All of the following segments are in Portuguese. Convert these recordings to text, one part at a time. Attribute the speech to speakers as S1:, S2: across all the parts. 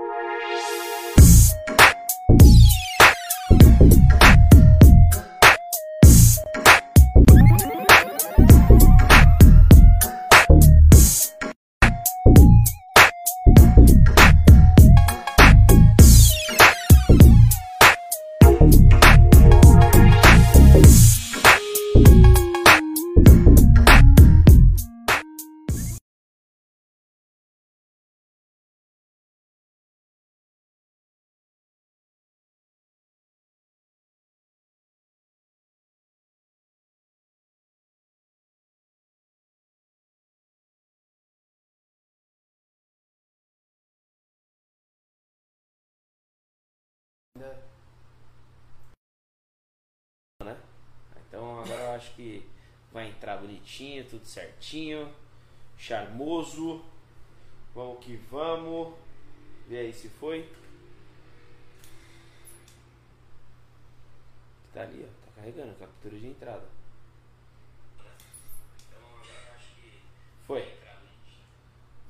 S1: Né? Então agora eu acho que vai entrar bonitinho, tudo certinho, charmoso. Vamos que vamos. Vê aí se foi. Tá ali, ó. Tá carregando, captura de entrada. Foi.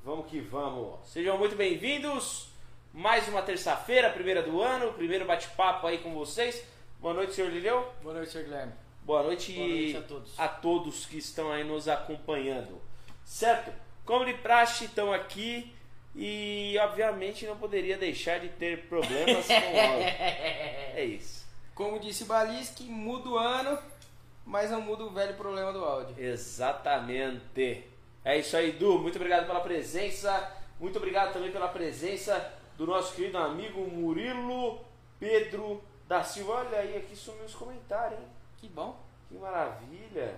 S1: Vamos que vamos. Sejam muito bem-vindos. Mais uma terça-feira, primeira do ano, primeiro bate-papo aí com vocês. Boa noite, senhor Lileu.
S2: Boa noite, Sr. Guilherme.
S1: Boa noite,
S2: Boa noite a todos.
S1: a todos que estão aí nos acompanhando. Certo? Como de praxe, estão aqui e obviamente não poderia deixar de ter problemas com o áudio. É isso.
S2: Como disse o Balisque, muda o ano, mas não muda o velho problema do áudio.
S1: Exatamente. É isso aí, Du. Muito obrigado pela presença. Muito obrigado também pela presença do nosso querido amigo Murilo Pedro da Silva. Olha aí, aqui sumiu os comentários, hein?
S2: Que bom.
S1: Que maravilha.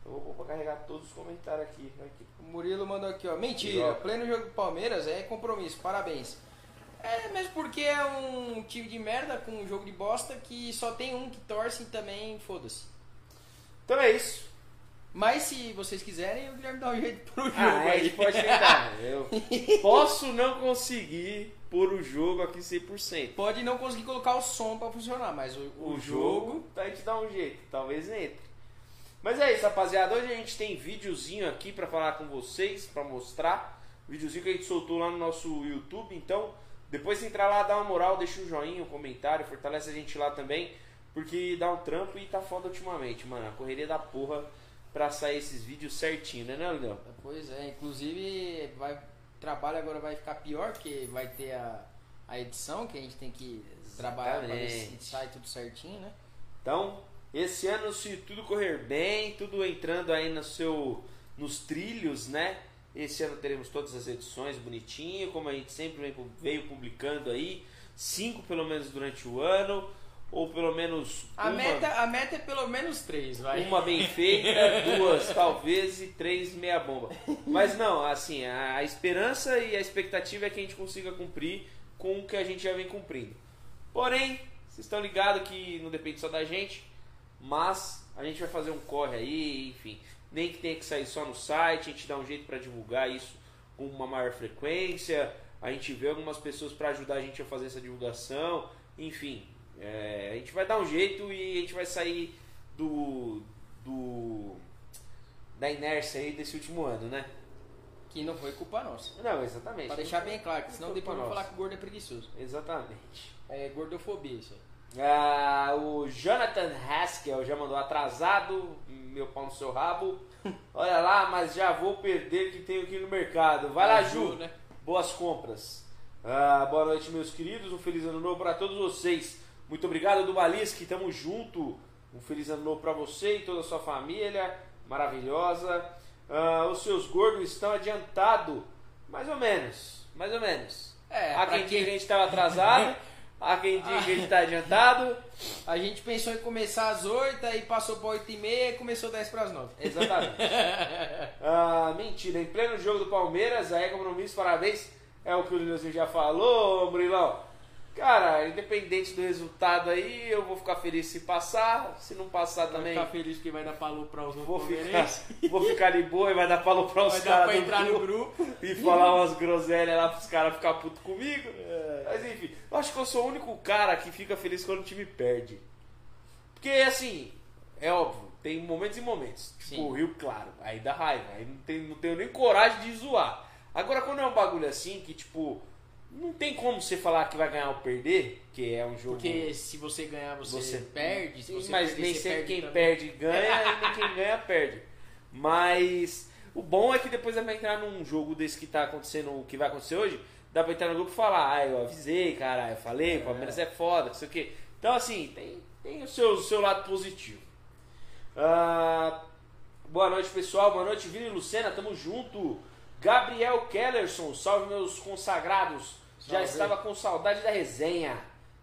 S1: Então vou vou carregar todos os comentários aqui. aqui.
S2: O Murilo mandou aqui, ó. Mentira, pleno jogo do Palmeiras é compromisso, parabéns. É, mesmo porque é um time de merda com um jogo de bosta que só tem um que torce e também foda-se.
S1: Então é isso.
S2: Mas se vocês quiserem, o Guilherme dá um jeito pro jogo
S1: Ah,
S2: aí.
S1: pode tentar. Eu posso não conseguir pôr o jogo aqui 100%.
S2: Pode não conseguir colocar o som pra funcionar, mas o,
S1: O,
S2: o,
S1: jogo,
S2: jogo...
S1: a gente dá um jeito, talvez entre. Mas é isso, rapaziada. Hoje a gente tem videozinho aqui pra falar com vocês, pra mostrar. Videozinho que a gente soltou lá no nosso YouTube. Então, depois de entrar lá, dá uma moral, deixa um joinha, um comentário, fortalece a gente lá também. Porque dá um trampo e tá foda ultimamente, mano. A correria da porra pra sair esses vídeos certinho, né, né?
S2: Pois é, inclusive vai, trabalho agora vai ficar pior, porque vai ter a, a edição que a gente tem que trabalhar pra ver se
S1: Exatamente.
S2: sai tudo certinho, né?
S1: Então, esse ano, se tudo correr bem, tudo entrando aí no seu, nos trilhos, né? Esse ano teremos todas as edições bonitinho, como a gente sempre veio publicando aí. Cinco pelo menos durante o ano, ou pelo menos
S2: A,
S1: uma,
S2: meta, a meta é pelo menos três, vai.
S1: uma bem feita, duas talvez e três meia bomba. Mas não, assim, a, a esperança e a expectativa é que a gente consiga cumprir com o que a gente já vem cumprindo. Porém, vocês estão ligados que não depende só da gente, mas a gente vai fazer um corre aí, enfim. Nem que tenha que sair só no site, a gente dá um jeito para divulgar isso com uma maior frequência. A gente vê algumas pessoas para ajudar a gente a fazer essa divulgação. Enfim, é, a gente vai dar um jeito e a gente vai sair do, do da inércia aí desse último ano, né?
S2: Que não foi culpa nossa.
S1: Não, exatamente.
S2: Pra deixar bem claro, que senão depois
S1: culpa
S2: falar que o gordo é preguiçoso.
S1: Exatamente.
S2: É gordofobia isso aí.
S1: Ah, o Jonathan Haskell já mandou atrasado, meu pau no seu rabo. Olha lá, mas já vou perder que tenho aqui no mercado. Vai lá. Ju,
S2: né?
S1: Boas compras. Ah, boa noite, meus queridos. Um feliz ano novo para todos vocês. Muito obrigado do Balisque, tamo junto. Um feliz ano novo para você e toda a sua família. Maravilhosa. Ah, os seus gordos estão adiantados. Mais ou menos. Mais ou menos.
S2: É,
S1: Há quem diga que a gente estava atrasado. Há quem diga que a gente está adiantado.
S2: A gente pensou em começar às 8, aí passou pra 8 e meia e começou 10 pras 9.
S1: Exatamente. Ah, mentira, em pleno jogo do Palmeiras, aí compromisso, parabéns. É o que o Nilson já falou, Murilão. Cara, independente do resultado aí, eu vou ficar feliz se passar. Se não passar
S2: Vai
S1: também,
S2: ficar feliz porque vai dar palô pra os outros
S1: vou ficar, vou ficar de boa e vai dar palo pra os
S2: Vai dar
S1: caras
S2: pra entrar no
S1: grupo e falar umas groselhas lá pros caras ficar putos comigo.
S2: É.
S1: Mas enfim, eu acho que eu sou o único cara que fica feliz quando o time perde. Porque assim, é óbvio, tem momentos e momentos. Tipo,
S2: Sim.
S1: o Rio Claro, aí dá raiva, aí não, tem, não tenho nem coragem de zoar. Agora, quando é um bagulho assim, que tipo, não tem como você falar que vai ganhar ou perder, que é um jogo.
S2: Porque se você ganhar, você,
S1: Você-
S2: perde. Se você
S1: mas
S2: perder,
S1: nem sempre quem
S2: também.
S1: perde ganha, e nem quem ganha perde. Mas o bom é que depois vai entrar num jogo desse que tá acontecendo, o que vai acontecer hoje, dá pra entrar no grupo e falar, ah, eu avisei, cara, eu falei, o Palmeiras é foda, não sei o quê. Então assim, tem, tem o seu, o seu lado positivo. Ah, boa noite, pessoal. Boa noite, Vini e Lucena, tamo junto. Gabriel Kellerson, salve meus consagrados. Já estava com saudade da resenha.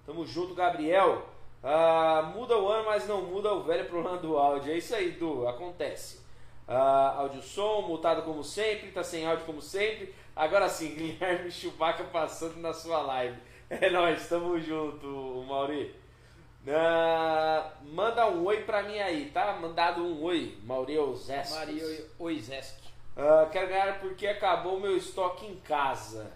S1: Tamo junto, Gabriel. Ah, muda o ano, mas não muda o velho problema do áudio. É isso aí, Du, acontece. Ah, áudio som, mutado como sempre, tá sem áudio como sempre. Agora sim, Guilherme Chewbacca passando na sua live. É nóis, tamo junto, Mauri. Ah, manda um oi pra mim aí, tá? Mandado um oi, Mauri Ozeski.
S2: Maria Oizeski.
S1: Ah, quero ganhar porque acabou o meu estoque em casa.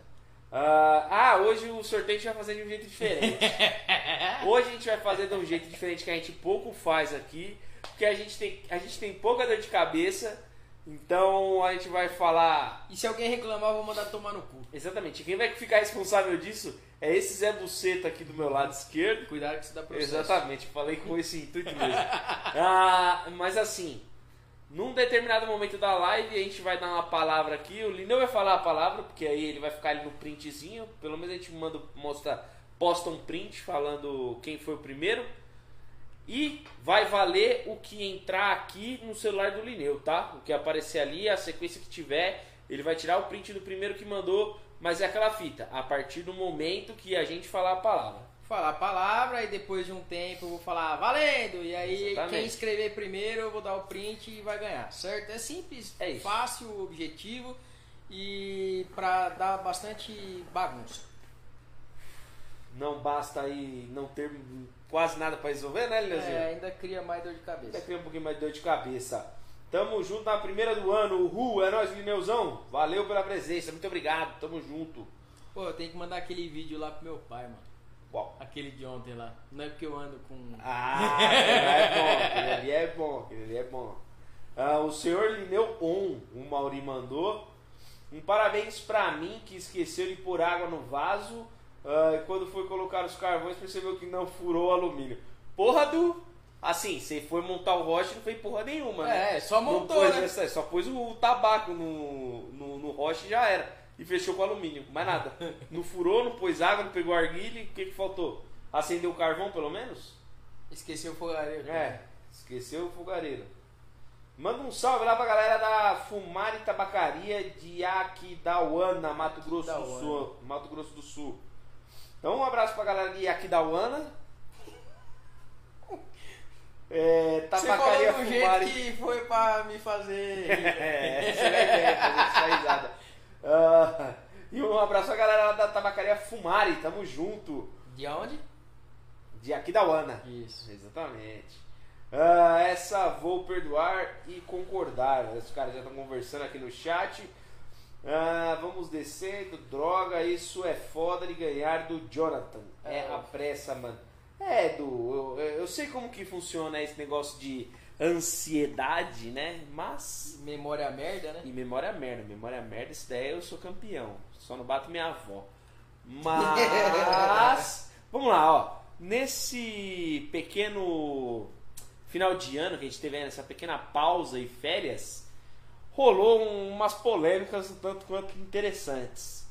S1: Ah, ah, hoje o sorteio a gente vai fazer de um jeito diferente. Hoje a gente vai fazer de um jeito diferente que a gente pouco faz aqui, porque a gente tem, a gente tem pouca dor de cabeça, então a gente vai falar.
S2: E se alguém reclamar, eu vou mandar tomar no cu.
S1: Exatamente, quem vai ficar responsável disso é esse Zé Buceta aqui do meu lado esquerdo.
S2: Cuidado que isso dá processo.
S1: Exatamente, falei com esse intuito mesmo. Ah, mas assim, num determinado momento da live, a gente vai dar uma palavra aqui. O Lineu vai falar a palavra, porque aí ele vai ficar ali no printzinho. Pelo menos a gente manda, mostra, posta um print falando quem foi o primeiro. E vai valer o que entrar aqui no celular do Lineu, tá? O que aparecer ali, a sequência que tiver, ele vai tirar o print do primeiro que mandou. Mas é aquela fita, a partir do momento que a gente falar a palavra.
S2: Falar a palavra e depois de um tempo eu vou falar valendo. E aí
S1: Exatamente.
S2: quem escrever primeiro eu vou dar o print e vai ganhar, certo? É simples,
S1: É isso.
S2: fácil, objetivo e pra dar bastante bagunça.
S1: Não basta aí não ter quase nada pra resolver, né, Leozinho?
S2: É, ainda cria mais dor de
S1: Ainda
S2: cabeça.
S1: cria um pouquinho mais de dor de cabeça. Tamo junto na primeira do ano. Uhul, é nóis, Lineuzão. Valeu pela presença, muito obrigado. Tamo junto.
S2: Pô, eu tenho que mandar aquele vídeo lá pro meu pai, mano.
S1: Uau.
S2: Aquele de ontem lá. Não é porque eu ando com.
S1: Ah, é bom, ali é bom, aquele ali é bom. Ah, o senhor Lineu On, o Mauri mandou. Um parabéns pra mim que esqueceu de pôr água no vaso. ah, e quando foi colocar os carvões, percebeu que não furou o alumínio. Porra do. Assim, você foi montar o roche não fez porra nenhuma, né?
S2: É, só montou,
S1: pôs
S2: né?
S1: só pôs o tabaco no, no, no roche e já era. E fechou com alumínio, mais nada. Não furou, não pôs água, não pegou arguilha. O que, que faltou? Acendeu o carvão pelo menos?
S2: Esqueceu o fogareiro.
S1: É, esqueceu o fogareiro. Manda um salve lá pra galera da Fumari Tabacaria de Aquidauana, Mato Grosso do. Sul. Mato Grosso do Sul. Então um abraço pra galera de Aquidauana. É,
S2: Você
S1: tabacaria
S2: falou do
S1: Fumari.
S2: jeito que foi pra me fazer.
S1: É, essa é a ideia, fazer essa risada. Ah, e um abraço pra galera da Tabacaria Fumari, tamo junto.
S2: De onde?
S1: De Aquidauana.
S2: Isso.
S1: Exatamente. Ah, essa vou perdoar e concordar. Os caras já estão conversando aqui no chat. Ah, vamos descendo. Droga, isso é foda de ganhar do Jonathan. É,
S2: É.
S1: a pressa, mano. É, Du, eu, eu sei como que funciona esse negócio de ansiedade, né? Mas.
S2: Memória merda, né?
S1: E memória merda, memória merda, isso daí eu sou campeão. Só não bato minha avó. Mas. vamos lá, ó. Nesse pequeno final de ano que a gente teve aí, nessa pequena pausa e férias, rolou um- umas polêmicas um tanto quanto interessantes.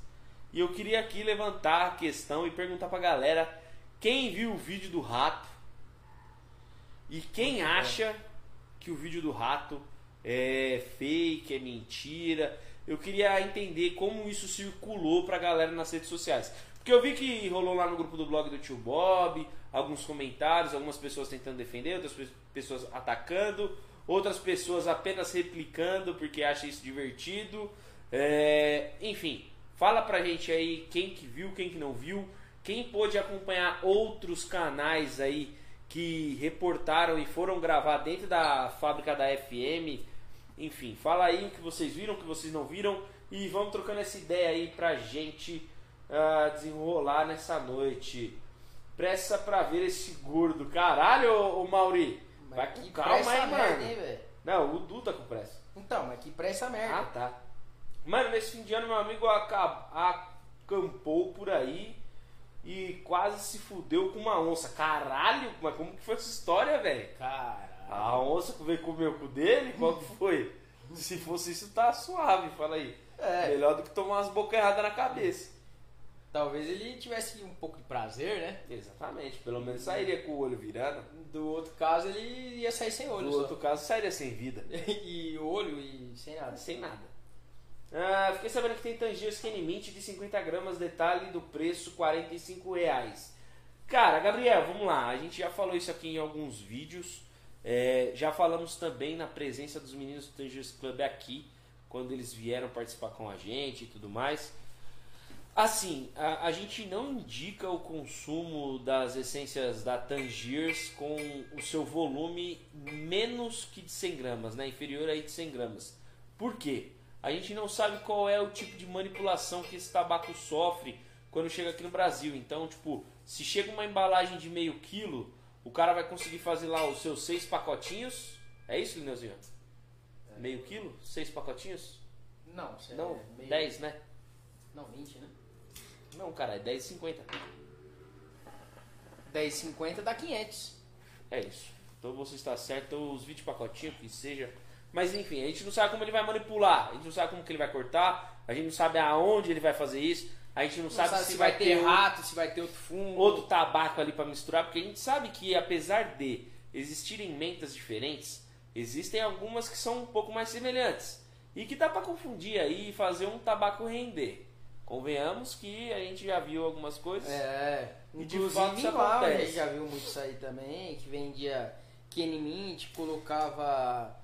S1: E eu queria aqui levantar a questão e perguntar pra galera quem viu o vídeo do rato e quem acha que o vídeo do rato é fake, é mentira. Eu queria entender como isso circulou pra galera nas redes sociais. Porque eu vi que rolou lá no grupo do blog do tio Bob, alguns comentários, algumas pessoas tentando defender, outras pe- pessoas atacando, outras pessoas apenas replicando porque acham isso divertido. É, enfim, fala pra gente aí quem que viu, quem que não viu, quem pôde acompanhar outros canais aí que reportaram e foram gravar dentro da fábrica da FM. Enfim, fala aí o que vocês viram, o que vocês não viram e vamos trocando essa ideia aí pra gente ah, desenrolar nessa noite. Pressa pra ver esse gordo. Caralho, ô, ô Mauri. Vai com
S2: que
S1: calma aí,
S2: merda,
S1: mano.
S2: hein?
S1: Não, o Du tá com pressa.
S2: Então, mas que pressa merda.
S1: Ah, tá. Mano, nesse fim de ano, meu amigo acab- a- campou por aí e quase se fudeu com uma onça. Caralho, mas como que foi essa história, velho?
S2: Caralho.
S1: A onça que veio comer o cu dele, qual que foi? Se fosse isso, tá suave, fala aí.
S2: É.
S1: Melhor do que tomar umas bocas erradas na cabeça.
S2: Talvez ele tivesse um pouco de prazer, né?
S1: Exatamente, pelo menos sairia com o olho virando.
S2: Do outro caso, ele ia sair sem olho
S1: No
S2: só.
S1: outro caso, sairia sem vida.
S2: e olho e sem nada.
S1: Sem nada. Ah, fiquei sabendo que tem Tangier Skinny Mint de 50 gramas, detalhe do preço, 45 reais. Cara, Gabriel, vamos lá. A gente já falou isso aqui em alguns vídeos. É, já falamos também na presença dos meninos do Tangiers Club aqui, quando eles vieram participar com a gente e tudo mais. Assim, a, a gente não indica o consumo das essências da Tangiers com o seu volume menos que de 100 gramas, né? inferior aí de 100 gramas. Por quê? A gente não sabe qual é o tipo de manipulação que esse tabaco sofre quando chega aqui no Brasil. Então, tipo, se chega uma embalagem de meio quilo, o cara vai conseguir fazer lá os seus seis pacotinhos. É isso, Lineuzinho? Meio quilo? Seis pacotinhos?
S2: Não, você
S1: Não,
S2: é meio...
S1: 10, né?
S2: Não, 20, né?
S1: Não, cara, é 10,50.
S2: 10,50 dá 500.
S1: É isso. Então você está certo, os 20 pacotinhos, que seja. Mas enfim, a gente não sabe como ele vai manipular, a gente não sabe como que ele vai cortar, a gente não sabe aonde ele vai fazer isso, a gente não,
S2: Não
S1: sabe,
S2: sabe
S1: se, vai,
S2: vai ter
S1: um-
S2: rato, se vai ter outro fumo.
S1: outro tabaco ali para misturar, porque a gente sabe que apesar de existirem mentas diferentes, existem algumas que são um pouco mais semelhantes e que dá para confundir aí e fazer um tabaco render. Convenhamos que a gente já viu algumas coisas.
S2: É,
S1: E de fato isso
S2: a gente já viu muito isso aí também, que vendia Kenny Mint, colocava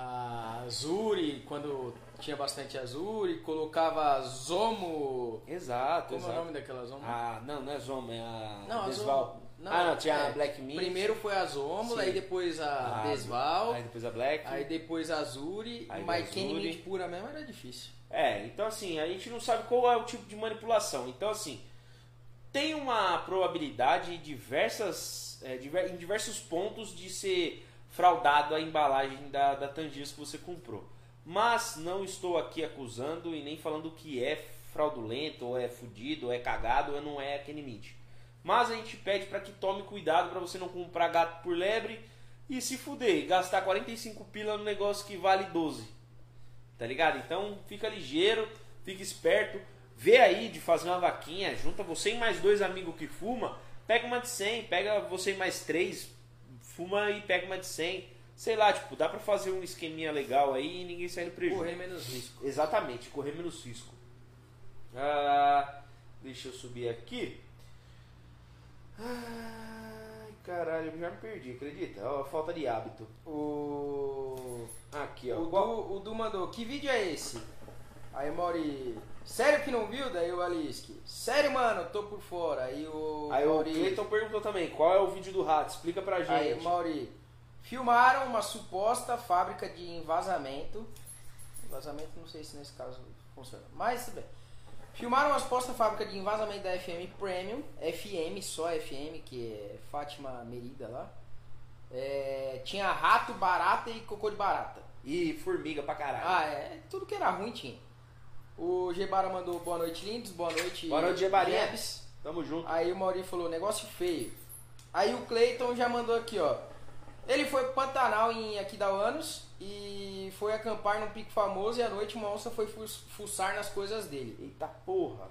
S2: a Azuri, quando tinha bastante Azuri, colocava Zomo.
S1: Exato,
S2: Como é o
S1: exato.
S2: nome daquela Zomo?
S1: Ah, não, não é Zoma, é a
S2: Não, a
S1: Desval.
S2: Zomo- não,
S1: ah, não, tinha
S2: é,
S1: a Black Mint.
S2: Primeiro foi a Zomo,
S1: Sim.
S2: aí depois a
S1: a-
S2: Desval,
S1: Aí depois a Black.
S2: aí depois a Azuri,
S1: Aí
S2: mas
S1: a
S2: Kenny
S1: Azuri.
S2: Mint pura mesmo era difícil.
S1: É, então assim, a gente não sabe qual é o tipo de manipulação. Então assim, tem uma probabilidade diversas, é, diver- em diversos pontos de ser fraudado a embalagem da, da Tangiers que você comprou. Mas não estou aqui acusando e nem falando que é fraudulento, ou é fudido, ou é cagado, ou não é aquele mint. Mas a gente pede para que tome cuidado para você não comprar gato por lebre e se fuder, e gastar 45 pila no negócio que vale 12. Tá ligado? Então fica ligeiro, fica esperto, vê aí de fazer uma vaquinha, junta você e mais dois amigos que fuma, pega uma de 100, pega você e mais três, fuma e pega uma de 100. Sei lá, tipo, dá pra fazer um esqueminha legal aí e ninguém sai no prejuízo.
S2: Correr menos risco.
S1: Exatamente, correr menos risco. Ah, deixa eu subir aqui. Ai, caralho, eu já me perdi, acredita? Ó, falta de hábito.
S2: O.
S1: Aqui, ó.
S2: O
S1: Qual-
S2: Du, o Du mandou, que vídeo é esse? Aí Mauri, sério que não viu? Daí o Aliski, sério mano, tô por fora. Aí o
S1: Aí o
S2: Mauri,
S1: Cleiton perguntou também, qual é o vídeo do rato? Explica pra gente.
S2: aí o Mauri, filmaram uma suposta fábrica de envasamento. Envasamento não sei se nesse caso funciona, mas tudo bem. Filmaram uma suposta fábrica de envasamento da FM Premium, FM, só FM, que é Fátima Merida lá. É, tinha rato, barata e cocô de barata.
S1: E formiga pra caralho.
S2: Ah, é. Tudo que era ruim tinha. O Gebara mandou boa noite, lindos. Boa noite,
S1: Boa noite, Gebarinha.
S2: Jebs.
S1: Tamo junto.
S2: Aí o Mauri falou, negócio feio. Aí o Cleiton já mandou aqui, ó. Ele foi pro Pantanal em Aquidauanos e foi acampar num pico famoso e à noite uma onça foi fu- fuçar nas coisas dele.
S1: Eita porra.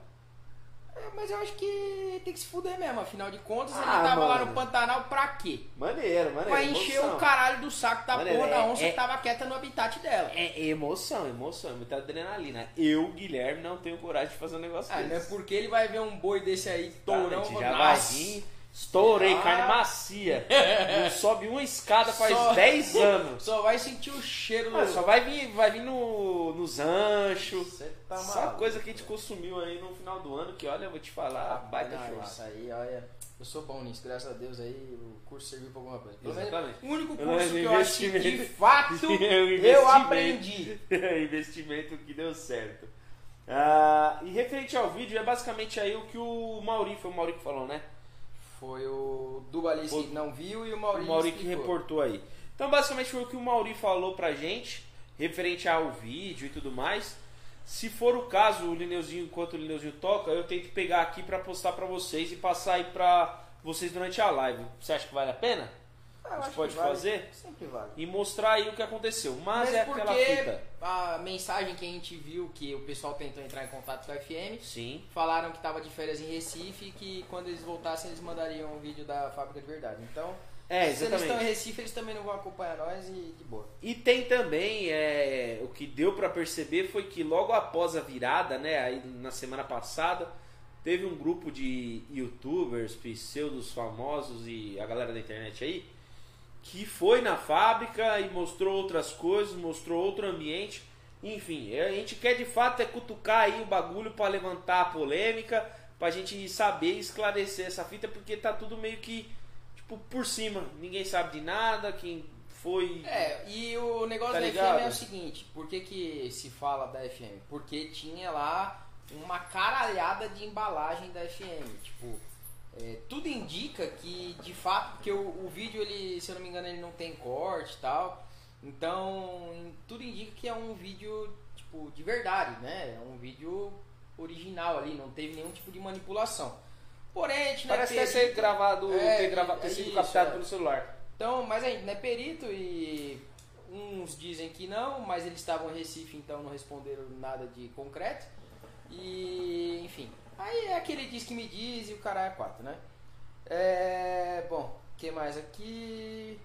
S2: É, mas eu acho que tem que se fuder mesmo, afinal de contas ele
S1: Ah,
S2: tava lá
S1: mano.
S2: no Pantanal pra quê?
S1: Maneiro, maneiro.
S2: Pra encher
S1: emoção.
S2: o caralho do saco da
S1: Maneiro,
S2: porra da
S1: é-
S2: onça
S1: é-
S2: que tava quieta no habitat dela.
S1: É emoção, emoção, é muita adrenalina. Eu, Guilherme, não tenho coragem de fazer um negócio
S2: Ah, é
S1: desse.
S2: porque ele vai ver um boi desse aí, tourão, fala,
S1: já vai vir, estourei,
S2: Ah.
S1: carne macia. Não sobe uma escada faz
S2: Só-
S1: 10 anos.
S2: Só vai sentir o cheiro.
S1: Ah, só vai vir, vai vir no, nos anchos.
S2: Tá
S1: Só
S2: maluco.
S1: coisa que a gente consumiu aí no final do ano, que olha, eu vou te falar,
S2: Ah,
S1: baita
S2: não,
S1: churrasco.
S2: Isso aí, olha. Eu sou bom nisso, graças a Deus aí o curso serviu pra alguma coisa.
S1: Exatamente.
S2: o único curso
S1: menos
S2: que eu acho que de fato
S1: É
S2: eu aprendi.
S1: Investimento que deu certo. Ah, e referente ao vídeo, é basicamente aí o que o Mauri, foi o Mauri que falou, né?
S2: Foi o Dubalis que
S1: O-
S2: não viu e o
S1: O
S2: Maurício.
S1: Mauri que reportou aí. Então, basicamente foi o que o Mauri falou pra gente, referente ao vídeo e tudo mais. Se for o caso, o Lineuzinho, enquanto o Lineuzinho toca, eu tento pegar aqui pra postar pra vocês e passar aí pra vocês durante a live. Você acha que vale a pena?
S2: Ah,
S1: A gente
S2: acho
S1: pode
S2: vale.
S1: fazer?
S2: Sempre vale.
S1: E mostrar aí o que aconteceu. Mas
S2: Mesmo
S1: é aquela fita.
S2: a mensagem que a gente viu que o pessoal tentou entrar em contato com a FM,
S1: Sim.
S2: falaram que estava de férias em Recife e que quando eles voltassem eles mandariam um vídeo da fábrica de verdade. Então,
S1: É,
S2: se eles estão em. Recife, eles também não vão acompanhar nós e de boa.
S1: E tem também, é, o que deu pra perceber foi que logo após a virada, né, aí na semana passada, teve um grupo de youtubers, pseudos famosos e a galera da internet aí, que foi na fábrica e mostrou outras coisas, mostrou outro ambiente. Enfim, a gente quer de fato é cutucar aí o bagulho pra levantar a polêmica, pra gente saber esclarecer essa fita, porque tá tudo meio que, tipo, por cima. Ninguém sabe de nada, quem foi...
S2: É, e o negócio
S1: Tá
S2: da
S1: ligado?
S2: FM é o seguinte, por que, que se fala da FM? Porque tinha lá uma caralhada de embalagem da FM, tipo, é, tudo indica que de fato, porque o, o vídeo ele, se eu não me engano, ele não tem corte e tal, então em- tudo indica que é um vídeo tipo de verdade, né? É um vídeo original ali, não teve nenhum tipo de manipulação. Porém, a gente não é
S1: Parece até ser
S2: perito.
S1: gravado,
S2: É,
S1: ter, gravado, ter
S2: é
S1: sido
S2: isso,
S1: captado
S2: é.
S1: pelo celular.
S2: Então, mas a gente não é perito e uns dizem que não, mas eles estavam em Recife, então não responderam nada de concreto. E, enfim, aí é aquele diz que me diz e o cara é quatro, né? É, bom, que mais aqui?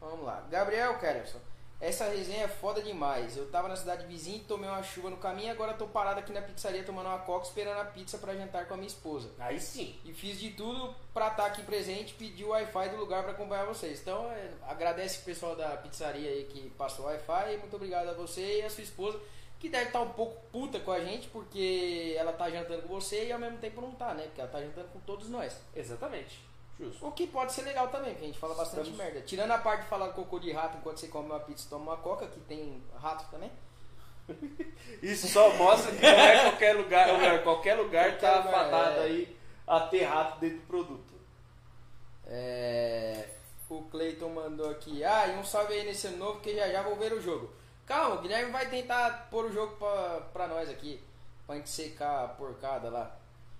S2: Vamos lá. Gabriel Kellerson. Essa resenha é foda demais. Eu tava na cidade vizinha e tomei uma chuva no caminho, agora tô parado aqui na pizzaria tomando uma coca esperando a pizza pra jantar com a minha esposa.
S1: Aí sim.
S2: E fiz de tudo pra estar aqui presente pedir o Wi-Fi do lugar pra acompanhar vocês. Então, é, agradece o pessoal da pizzaria aí que passou o Wi-Fi. Muito obrigado a você e a sua esposa, que deve estar um pouco puta com a gente, porque ela tá jantando com você e ao mesmo tempo não tá, né? Porque ela tá jantando com todos nós.
S1: Exatamente. Justo.
S2: O que pode ser legal também, porque a gente fala bastante
S1: Estamos-
S2: merda. Tirando a parte de falar cocô de rato enquanto você come uma pizza e toma uma coca, que tem rato também.
S1: Isso só mostra que não é qualquer lugar, qualquer lugar tá
S2: Qualquer lugar,
S1: fadado
S2: é.
S1: aí a ter rato dentro do produto.
S2: É, o Cleiton mandou aqui. Ah, e um salve aí nesse ano novo que já já vou ver o jogo. Calma, o Guilherme vai tentar pôr o jogo pra, pra nós aqui. Pra gente secar a porcada lá.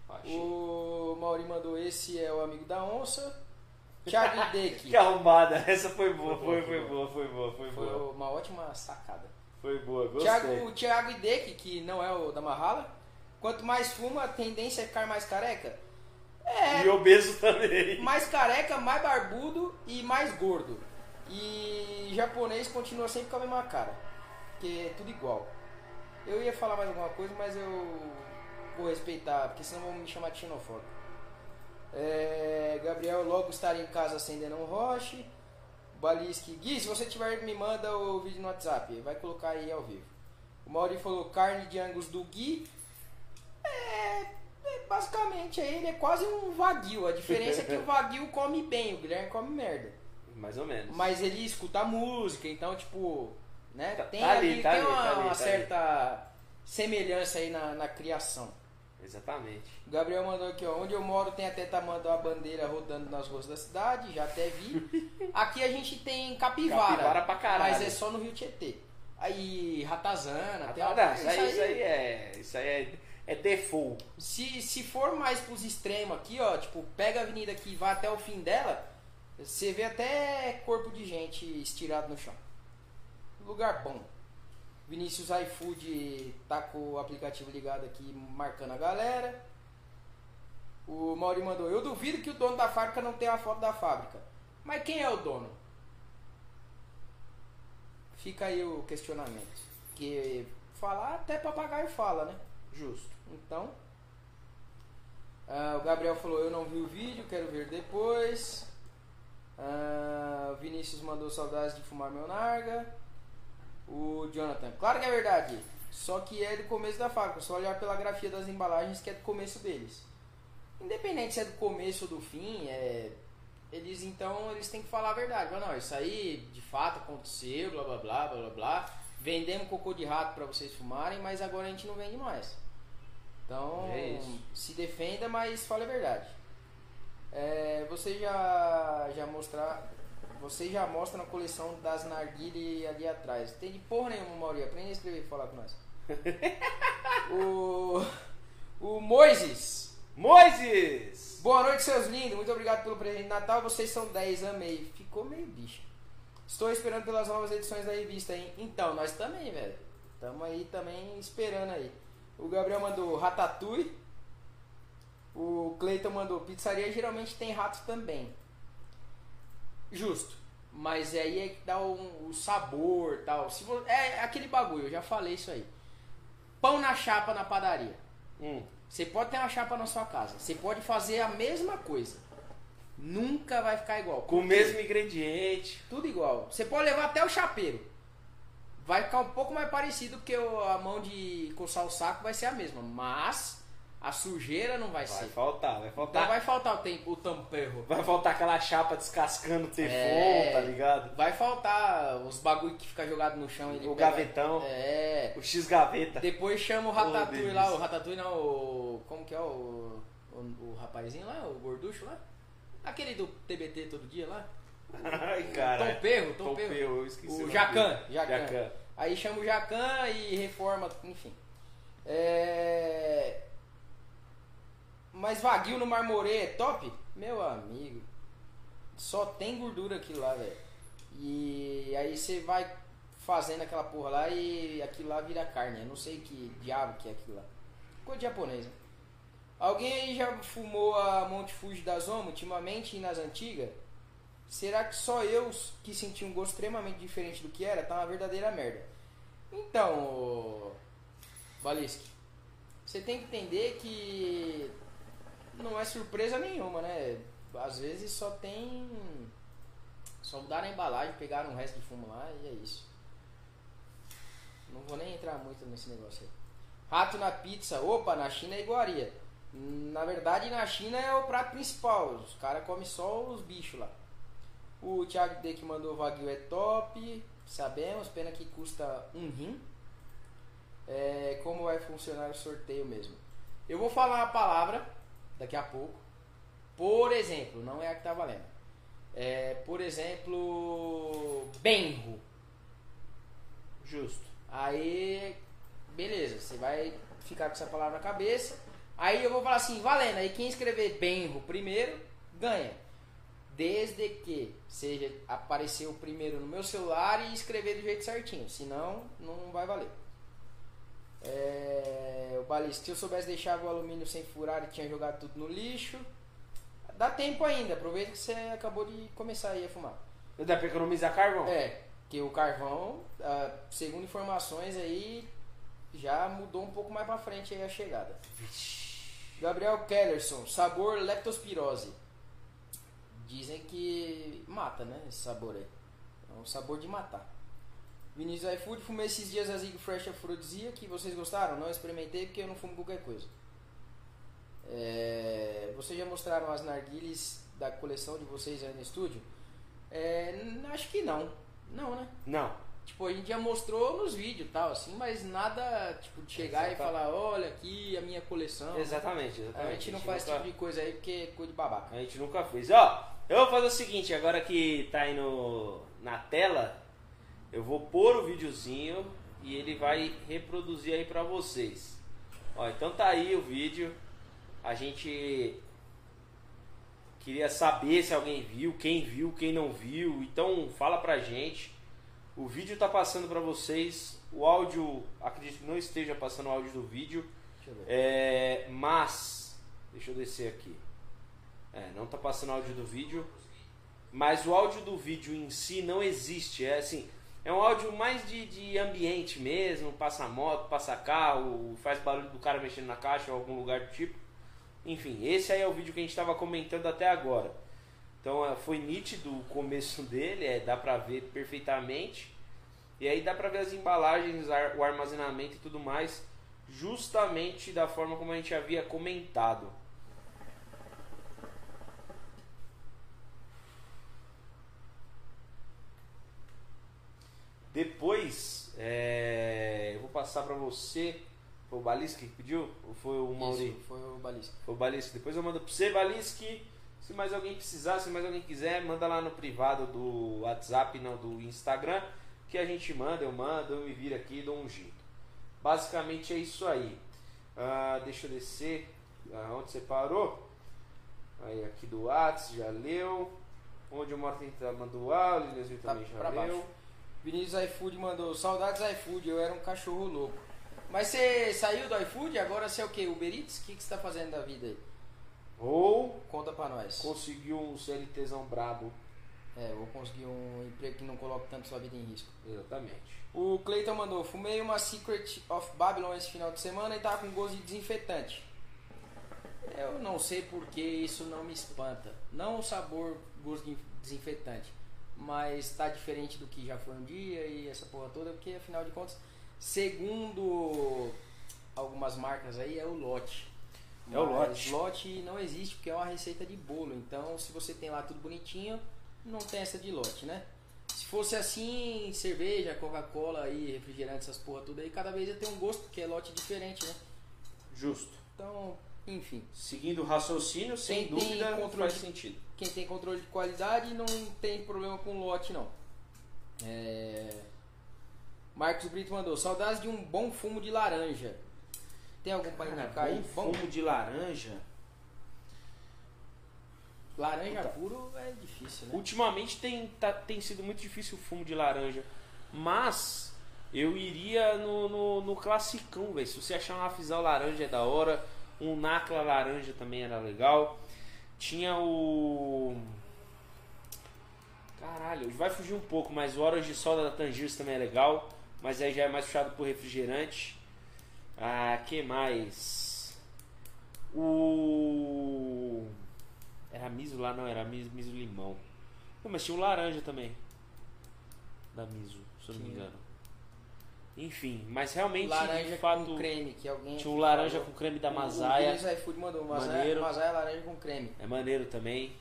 S1: Achei.
S2: O Mauri mandou esse é o amigo da onça. Thiago Deck.
S1: Que arrumada, essa foi boa,
S2: Foi
S1: foi,
S2: boa,
S1: foi boa, foi boa, foi
S2: Foi
S1: boa.
S2: uma ótima sacada.
S1: Foi boa, gostei.
S2: Thiago, o Thiago Deck, que não é o da Mahala. Quanto mais fuma, a tendência é ficar mais careca. É,
S1: E obeso também.
S2: mais careca, mais barbudo e mais gordo. E japonês continua sempre com a mesma cara. Porque é tudo igual. Eu ia falar mais alguma coisa, mas eu vou respeitar, porque senão vão me chamar de xenofóbico. É, Gabriel logo estar em casa acendendo um roche. Baliski, Gui, se você tiver, me manda o vídeo no WhatsApp. Vai colocar aí ao vivo. O Mauri falou carne de angus do Gui. É, é, basicamente ele é quase um vaguio. A diferença é que o vaguio come bem, o Guilherme come merda.
S1: Mais ou menos.
S2: Mas ele escuta música, então tipo, né?
S1: Tá-
S2: tem
S1: tá ali,
S2: ali,
S1: tá
S2: tem
S1: ali,
S2: uma,
S1: tá ali,
S2: uma
S1: tá
S2: certa semelhança aí na, na criação.
S1: Exatamente.
S2: O Gabriel mandou aqui, ó. Onde eu moro tem até tamanho a bandeira rodando nas ruas da cidade, já até vi. Aqui a gente tem capivara.
S1: Capivara pra caralho.
S2: Mas é só no Rio Tietê. Aí, ratazana,
S1: Ah,
S2: uma-
S1: isso, aí, isso aí é. Isso aí é, é default.
S2: Se, se for mais pros extremos aqui, ó, tipo, pega a avenida aqui e vai até o fim dela, você vê até corpo de gente estirado no chão. Lugar bom. Vinícius iFood tá com o aplicativo ligado aqui, marcando a galera. O Mauri mandou, eu duvido que o dono da fábrica não tenha a foto da fábrica. Mas quem é o dono? Fica aí o questionamento. Que falar até papagaio fala, né?
S1: Justo.
S2: Então, ah, o Gabriel falou: Eu não vi o vídeo, quero ver depois. Ah, o Vinícius mandou saudades de fumar meu narga. O Jonathan, claro que é verdade. Só que é do começo da fábrica. Só olhar pela grafia das embalagens que é do começo deles. Independente se é do começo ou do fim, é, eles então eles têm que falar a verdade. Mas não, isso aí de fato aconteceu, blá blá blá blá blá blá. Vendemos cocô de rato para vocês fumarem, mas agora a gente não vende mais. Então,
S1: É
S2: se defenda, mas fale a verdade. É, você já já mostrar, você já mostra na coleção das narguile ali atrás. Tem de porra nenhuma, Mauri. Aprende a escrever e falar com nós. o, o Moises.
S1: Moises!
S2: Boa noite, seus lindos. Muito obrigado pelo presente de Natal. Vocês são 10, amei. Ficou meio bicho. Estou esperando pelas novas edições da revista, hein? Então, nós também, velho. Estamos aí também esperando aí. O Gabriel mandou Ratatouille. O Cleiton mandou pizzaria geralmente tem rato também. Justo. Mas aí é que dá um, o sabor tal. Se vo- é aquele bagulho, eu já falei isso aí. Pão na chapa na padaria.
S1: Hum.
S2: Você pode ter uma chapa na sua casa. Você pode fazer a mesma coisa. Nunca vai ficar igual.
S1: Com o mesmo ingrediente.
S2: Tudo igual. Você pode levar até o chapeiro. Vai ficar um pouco mais parecido porque a mão de coçar o saco vai ser a mesma. Mas a sujeira não vai,
S1: Vai
S2: ser.
S1: faltar, vai
S2: Então
S1: faltar.
S2: vai faltar o tempo, o tamperro.
S1: Vai faltar aquela chapa descascando o teflon,
S2: É.
S1: tá ligado?
S2: Vai faltar os bagulho que fica jogado no chão.
S1: O gavetão.
S2: É.
S1: O X-gaveta.
S2: Depois chama o Ratatouille
S1: delícia.
S2: lá. O Ratatouille não, o... Como que é o... O, o rapazinho lá, o gorducho lá? Aquele do TBT todo dia lá?
S1: Ai, cara.
S2: Tom Perro, Tom,
S1: Tom
S2: Perro.
S1: Perro, eu esqueci.
S2: O Jacan. Jacan.
S1: Jacan.
S2: Aí chama o Jacan e reforma, enfim. É... Mas Wagyu no Marmorê é top? Meu amigo, só tem gordura aquilo lá, velho. E aí você vai fazendo aquela porra lá e aquilo lá vira carne. Eu não sei que diabo que é aquilo lá. Coisa de japonês, né? Alguém aí já fumou a Monte Fuji da Zoma ultimamente e nas antigas? Será que só eu que senti um gosto extremamente diferente do que era? Tá uma verdadeira merda. Então, Baliski, você tem que entender que não é surpresa nenhuma, né? Às vezes só tem. Só mudaram a embalagem, pegaram o resto de fumo lá e é isso. Não vou nem entrar muito nesse negócio aí. Rato na pizza, opa, na China é iguaria. Na verdade, na China é o prato principal. Os caras comem só os bichos lá. O Thiago D que mandou o Wagyu é top. Sabemos, pena que custa um rim. É, como vai funcionar o sorteio mesmo? Eu vou falar uma palavra daqui a pouco. Por exemplo, não é a que tá valendo. É, por exemplo, benro.
S1: Justo.
S2: Aí, beleza, você vai ficar com essa palavra na cabeça. Aí eu vou falar assim, valendo. Aí quem escrever benro primeiro, ganha. Desde que seja aparecer o primeiro no meu celular e escrever do jeito certinho. Senão, não vai valer. É, o balista, se eu soubesse deixar o alumínio sem furar e tinha jogado tudo no lixo. Dá tempo ainda, aproveita que você acabou de começar aí a fumar.
S1: Dá pra economizar carvão?
S2: É, que o carvão, segundo informações aí, já mudou um pouco mais pra frente aí a chegada. Gabriel Kellerson, sabor leptospirose. Dizem que mata, né? Esse sabor aí. É um sabor de matar. Vinícius iFood, fumei esses dias a Zig Fresh Afrodisia, que vocês gostaram? Não experimentei porque eu não fumo qualquer coisa. É, vocês já mostraram as narguilhas da coleção de vocês aí no estúdio? É, acho que não. Não, né?
S1: Não.
S2: Tipo, a gente já mostrou nos vídeos tal, assim, mas nada, tipo, de chegar e falar, olha aqui a minha coleção.
S1: Exatamente, exatamente.
S2: A gente não faz esse
S1: nunca-
S2: tipo de coisa aí porque é coisa de babaca.
S1: A gente nunca fez. Ó, eu vou fazer o seguinte, agora que tá aí no, na tela, eu vou pôr o videozinho e ele vai reproduzir aí pra vocês. Ó, então tá aí o vídeo. A gente queria saber se alguém viu, quem viu, quem não viu. Então fala pra gente. O vídeo tá passando pra vocês. O áudio, acredito que não esteja passando o áudio do vídeo. É, mas, deixa eu descer aqui. É, não tá passando áudio do vídeo. Mas o áudio do vídeo em si não existe. É assim, é um áudio mais de, de ambiente mesmo. Passa moto, passa carro, faz barulho do cara mexendo na caixa ou algum lugar do tipo. Enfim, esse aí é o vídeo que a gente estava comentando até agora. Então é, foi nítido o começo dele, é, dá pra ver perfeitamente. E aí dá pra ver as embalagens, o armazenamento e tudo mais, justamente da forma como a gente havia comentado. Depois, é, eu vou passar pra você. Foi o Balisque que pediu? Ou foi o Mauri?
S2: Isso, foi o balista.
S1: Foi o Balisque. Depois eu mando pra você, Balisque. Se mais alguém precisar, se mais alguém quiser, manda lá no privado do WhatsApp, não, do Instagram, que a gente manda, eu mando, eu me viro aqui e dou um jeito. basicamente é isso aí. Ah, deixa eu descer. Ah, onde você parou? Aí aqui do Whats, já leu. Onde tem que mandar o Lineuzinho
S2: Tá
S1: também já leu.
S2: baixo. Vinícius iFood mandou, saudades iFood, eu era um cachorro louco. Mas você saiu do iFood, agora você é o quê? Uber Eats? O que, que você tá fazendo da vida aí?
S1: Ou
S2: Conta pra nós.
S1: conseguiu um CLTzão brabo.
S2: É, vou conseguir um emprego que não coloque tanto sua vida em risco.
S1: Exatamente.
S2: O Cleiton mandou, fumei uma Secret of Babylon esse final de semana e tava com gosto de desinfetante. Eu não sei porque isso não me espanta. Não o sabor, gosto de desinfetante. Mas tá diferente do que já foi um dia e essa porra toda, porque afinal de contas, segundo algumas marcas aí, é o lote.
S1: É o lote.
S2: lote não existe porque é uma receita de bolo. Então, se você tem lá tudo bonitinho, não tem essa de lote, né? Se fosse assim, cerveja, Coca-Cola e refrigerante, essas porra tudo aí, cada vez ia ter um gosto, porque é lote diferente, né?
S1: Justo.
S2: Então, enfim.
S1: Seguindo o raciocínio, sem
S2: tem
S1: dúvida
S2: controle
S1: faz sentido.
S2: Quem tem controle de qualidade não tem problema com lote, não. É... Marcos Brito mandou, saudades de um bom fumo de laranja. Tem algum para
S1: Cara,
S2: indicar aí?
S1: bom fumo de laranja.
S2: Laranja
S1: Puta.
S2: puro é difícil, né?
S1: Ultimamente tem, tá- tem sido muito difícil o fumo de laranja. Mas eu iria no, no, no classicão, velho. Se você achar um afisal laranja é da hora. Um Nacla laranja também era legal. Tinha o. Caralho, vai fugir um pouco, mas o Orange Soda da Tangiers também é legal. Mas aí já é mais puxado por refrigerante. Ah, que mais? O. Era miso lá? Não, era miso, miso limão. Pô, mas tinha um laranja também. Da miso, se eu não me engano. Enfim, mas realmente,
S2: Laranja
S1: de fato,
S2: com creme, que alguém
S1: tinha um laranja
S2: falou.
S1: com creme da Masaia.
S2: O iFood mandou Masaia. Masaia laranja com creme.
S1: É maneiro também.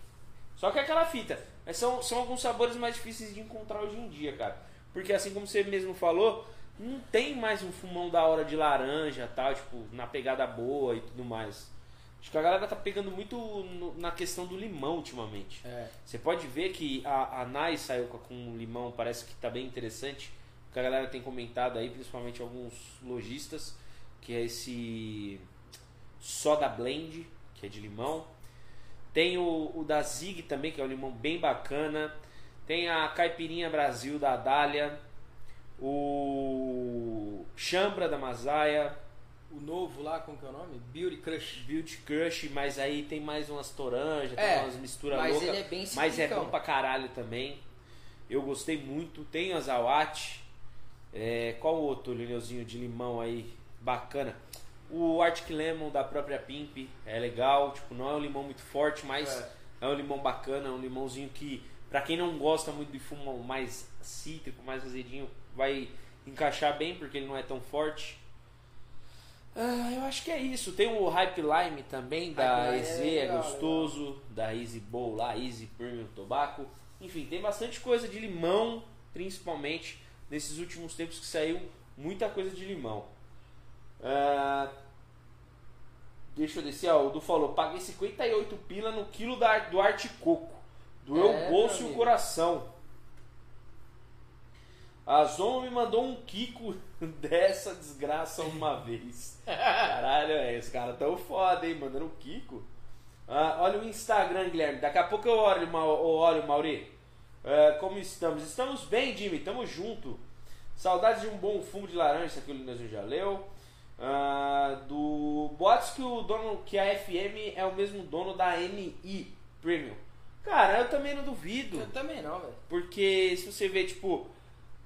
S1: Só que é aquela fita. Mas são, são alguns sabores mais difíceis de encontrar hoje em dia, cara. Porque assim como você mesmo falou, não tem mais um fumão da hora de laranja tal, tipo, na pegada boa e tudo mais. Acho que a galera tá pegando muito no- na questão do limão ultimamente.
S2: É.
S1: Você pode ver que a, a Nai saiu com limão, parece que tá bem interessante. Que a galera tem comentado aí, principalmente alguns lojistas, que é esse Soda Blend, que é de limão. Tem o, o da Zig também, que é um limão bem bacana. Tem a Caipirinha Brasil da Dália. O Chambra da Masaia.
S2: O novo lá, como que é o nome? Beauty Crush.
S1: Beauty Crush, mas aí tem mais umas toranjas,
S2: É,
S1: tem umas misturas
S2: mas
S1: loucas.
S2: ele é bem
S1: Mas é bom pra caralho também. Eu gostei muito. Tem a Zawat. É, qual outro lineuzinho de limão aí bacana? O Arctic Lemon da própria Pimp é legal. Tipo, não é um limão muito forte, mas
S2: É.
S1: é, um limão bacana. É um limãozinho que, pra quem não gosta muito de fumo mais cítrico, mais azedinho, vai encaixar bem porque ele não é tão forte. Ah, eu acho que é isso. Tem o Hype Lime também, da
S2: Hype
S1: EZ,
S2: é
S1: é,
S2: legal,
S1: gostoso. Da Easy Bowl lá, Easy Premium Tobacco. Enfim, tem bastante coisa de limão, principalmente nesses últimos tempos que saiu muita coisa de limão. Ah, deixa eu descer, ó, o Du falou, paguei 58 pila no quilo da, do arte coco. Doeu
S2: É,
S1: o bolso e o coração. A Zon me mandou um Kiko dessa desgraça uma vez. Caralho, é, esse cara tão foda, hein? Mandando um Kiko. Ah, olha o Instagram, Guilherme. Daqui a pouco eu olho, eu olho Mauri. É, como estamos? Estamos bem, Jimmy. Tamo junto. Saudades de um bom fumo de laranja, aqui o Linus já leu. Ah, do boatos que o dono, que a FM é o mesmo dono da NI Premium. Cara, eu também não duvido.
S2: Eu também não, velho.
S1: Porque se você vê, tipo,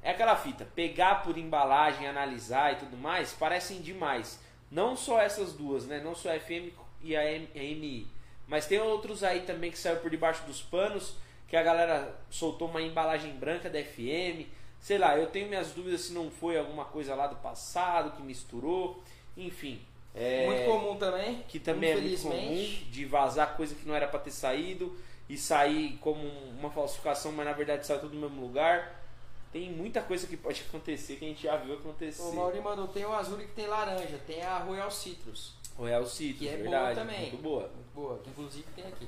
S1: é aquela fita, pegar por embalagem, analisar e tudo mais, parecem demais. Não só essas duas, né? Não só a FM e a MI. Mas tem outros aí também que saiu por debaixo dos panos, que a galera soltou uma embalagem branca da FM. Sei lá, eu tenho minhas dúvidas se não foi alguma coisa lá do passado que misturou. Enfim. É
S2: Muito comum também.
S1: que também é muito comum de vazar coisa que não era pra ter saído e sair como uma falsificação, mas na verdade saiu tudo no mesmo lugar. Tem muita coisa que pode acontecer que a gente já viu acontecer.
S2: O Mauri mandou, tem o azul que tem laranja, tem a Royal Citrus,
S1: Royal Citrus,
S2: que é
S1: verdade,
S2: boa também.
S1: muito boa.
S2: Muito boa, que inclusive tem aqui.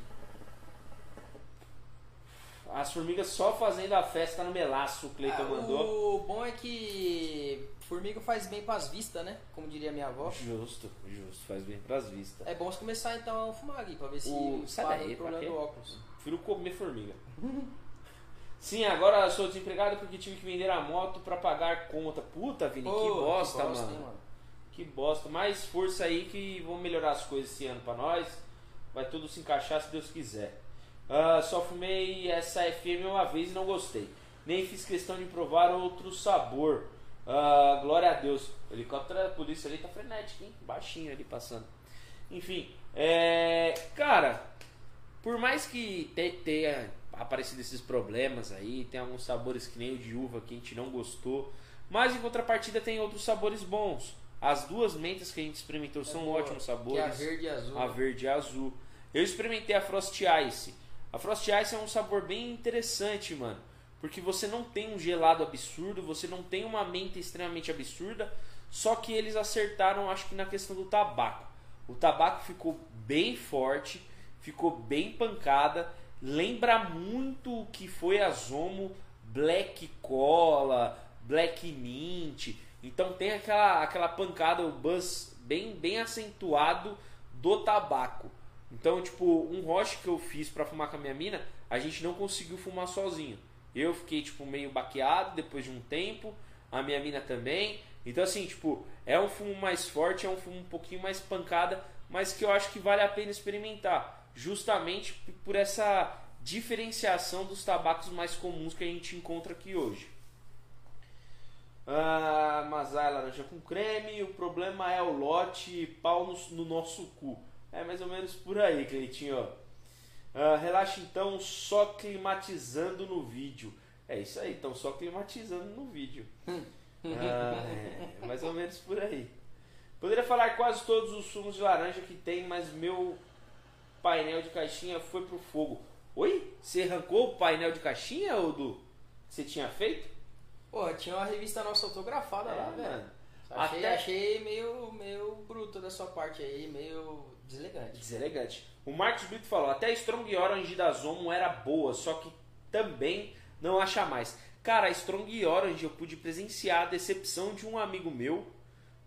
S1: As As formigas só fazendo a festa no melaço, o Cleiton
S2: Ah,
S1: mandou.
S2: O bom é que formiga faz bem pras vistas, né? Como diria minha avó.
S1: Justo, justo, faz bem pras vistas.
S2: É bom você começar então a fumar ali, pra ver se
S1: O- sai daí,
S2: o problema do óculos.
S1: Prefiro comer formiga. Sim, agora sou desempregado porque tive que vender a moto pra pagar conta. Puta, Vini, que
S2: Pô,
S1: bosta,
S2: bosta,
S1: mano.
S2: hein, mano.
S1: Que bosta. Mais força aí que vão melhorar as coisas esse ano pra nós. Vai tudo se encaixar se Deus quiser. Ah, só fumei essa FM uma vez e não gostei. Nem fiz questão de provar outro sabor. Ah, glória a Deus. O helicóptero da polícia ali tá frenético, hein? Baixinho ali passando. Enfim, é. Cara, por mais que te- tenha aparecido esses problemas aí, tem alguns sabores que nem o de uva que a gente não gostou, mas em contrapartida tem outros sabores bons. As duas mentas que a gente experimentou são
S2: É boa,
S1: ótimos
S2: Que é a
S1: sabores.
S2: verde e azul.
S1: A verde e azul. Eu experimentei a Frost Ice. A Frost Ice é um sabor bem interessante, mano. Porque você não tem um gelado absurdo, você não tem uma menta extremamente absurda, só que eles acertaram, acho que na questão do tabaco. O tabaco ficou bem forte, ficou bem pancada, lembra muito o que foi a Zomo Black Cola, Black Mint. Então tem aquela, aquela pancada, o buzz bem, bem acentuado do tabaco. Então, tipo, um roche que eu fiz pra fumar com a minha mina, a gente não conseguiu fumar sozinho. Eu fiquei, tipo, meio baqueado depois de um tempo, a minha mina também. Então, assim, tipo, é um fumo mais forte, é um fumo um pouquinho mais pancada, mas que eu acho que vale a pena experimentar. Justamente por essa diferenciação dos tabacos mais comuns que a gente encontra aqui hoje. Ah, Mazai laranja com creme, o problema é o lote pau no, no nosso cu. É mais ou menos por aí, Cleitinho. Ah, relaxa então, só climatizando no vídeo. É isso aí, então só climatizando no vídeo. Ah, é, mais ou menos por aí. Poderia falar quase todos os sumos de laranja que tem, mas meu painel de caixinha foi pro fogo. Oi? Você arrancou o painel de caixinha, ou do Você tinha feito?
S2: Porra, tinha uma revista nossa autografada lá,
S1: É,
S2: velho.
S1: mano.
S2: Achei,
S1: Até-
S2: achei meio, meio bruto da sua parte aí, meio deselegante.
S1: Deselegante. O Marcos Brito falou: até a Strong Orange da Zomo era boa, só que também não acha mais. Cara, a Strong Orange eu pude presenciar a decepção de um amigo meu.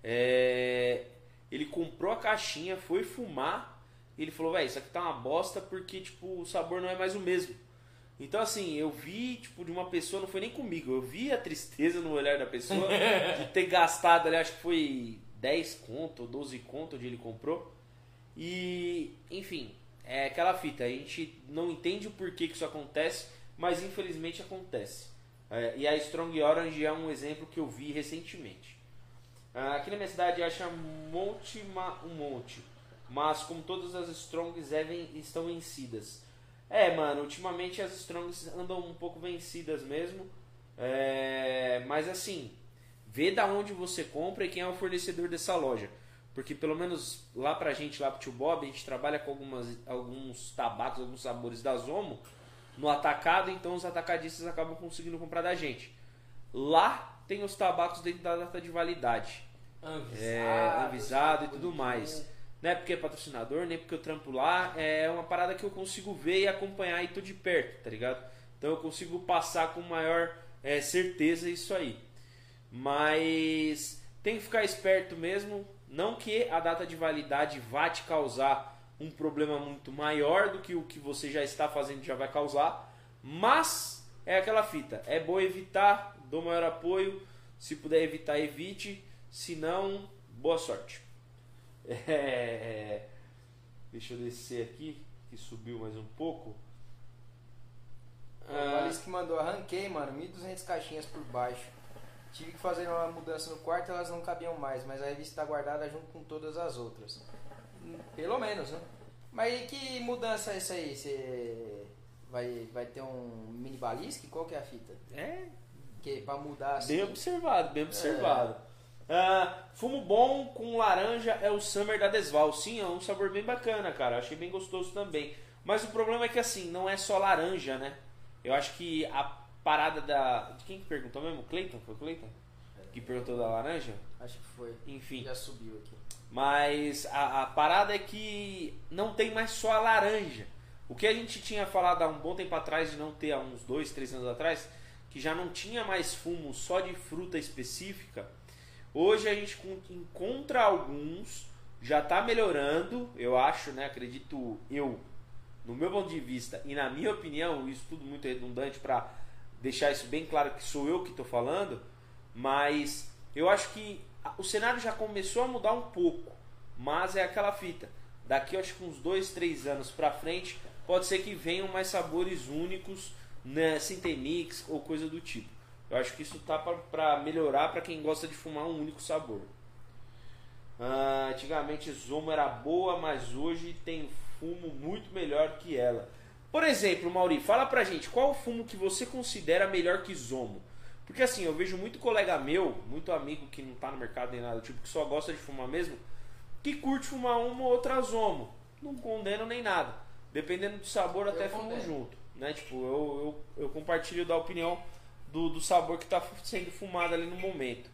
S1: É, Ele comprou a caixinha, foi fumar. E ele falou: velho, isso aqui tá uma bosta porque tipo, o sabor não é mais o mesmo. Então, assim, eu vi, tipo, de uma pessoa, não foi nem comigo, eu vi a tristeza no olhar da pessoa de ter gastado ali, acho que foi 10 conto ou 12 conto onde ele comprou. E, enfim, é aquela fita, a gente não entende o porquê que isso acontece, mas infelizmente acontece. É, e a Strong Orange é um exemplo que eu vi recentemente. Ah, aqui na minha cidade acha um monte, um monte, mas como todas as Strongs é estão vencidas. É, mano, ultimamente as Strongs andam um pouco vencidas mesmo. É, mas assim, vê da onde você compra e quem é o fornecedor dessa loja. Porque pelo menos lá pra gente, lá pro tio Bob, a gente trabalha com algumas, alguns tabacos, alguns sabores da Zomo no atacado, então os atacadistas acabam conseguindo comprar da gente. Lá tem os tabacos dentro da data de validade.
S2: Anvisado,
S1: É, avisado e tudo
S2: bonitinho.
S1: mais. Não é porque é patrocinador, nem porque eu trampo lá. É uma parada que eu consigo ver e acompanhar e tô de perto, tá ligado? Então eu consigo passar com maior é, certeza isso aí. Mas tem que ficar esperto mesmo. Não que a data de validade vá te causar um problema muito maior do que o que você já está fazendo já vai causar. Mas é aquela fita. É bom evitar, dou maior apoio. Se puder evitar, evite. Se não, boa sorte. É, Deixa eu descer aqui, que subiu mais um pouco.
S2: O
S1: Ah,
S2: Alice que mandou, arranquei, mano, 1.200 caixinhas por baixo. Tive que fazer uma mudança no quarto, elas não cabiam mais, mas a revista está guardada junto com todas as outras. Pelo menos, né? Mas e que mudança é essa aí? Você vai, vai ter um mini balisque? Qual que é a fita?
S1: é,
S2: Que pra mudar assim?
S1: bem observado, bem observado. Ah, fumo bom com laranja é o Summer da Desval. Sim, é um sabor bem bacana, cara. Achei bem gostoso também. Mas o problema é que assim, não é só laranja, né? Eu acho que a parada da. De quem que perguntou mesmo? Cleiton? Foi o Cleiton? Que perguntou da laranja?
S2: Acho que foi.
S1: Enfim.
S2: Já subiu aqui.
S1: Mas a, a parada é que não tem mais só a laranja. O que a gente tinha falado há um bom tempo atrás de não ter há uns dois, três anos atrás, que já não tinha mais fumo só de fruta específica, hoje a gente encontra alguns, já está melhorando, eu acho, né? Acredito eu, no meu ponto de vista e na minha opinião, isso tudo muito redundante para deixar isso bem claro que sou eu que estou falando, mas eu acho que o cenário já começou a mudar um pouco, mas é aquela fita. Daqui acho que uns dois, três anos para frente, pode ser que venham mais sabores únicos né, sem ter mix ou coisa do tipo. Eu acho que isso tá para melhorar para quem gosta de fumar um único sabor. Ah, antigamente Zomo era boa, mas hoje tem fumo muito melhor que ela. Por exemplo, Mauri, fala pra gente qual o fumo que você considera melhor que Zomo. Porque assim, eu vejo muito colega meu, muito amigo que não tá no mercado nem nada, tipo, que só gosta de fumar mesmo, que curte fumar uma ou outra Zomo. Não condeno nem nada. Dependendo do sabor, eu até fumo junto. Né? Tipo, eu, eu, eu compartilho da opinião do, do sabor que está sendo fumado ali no momento.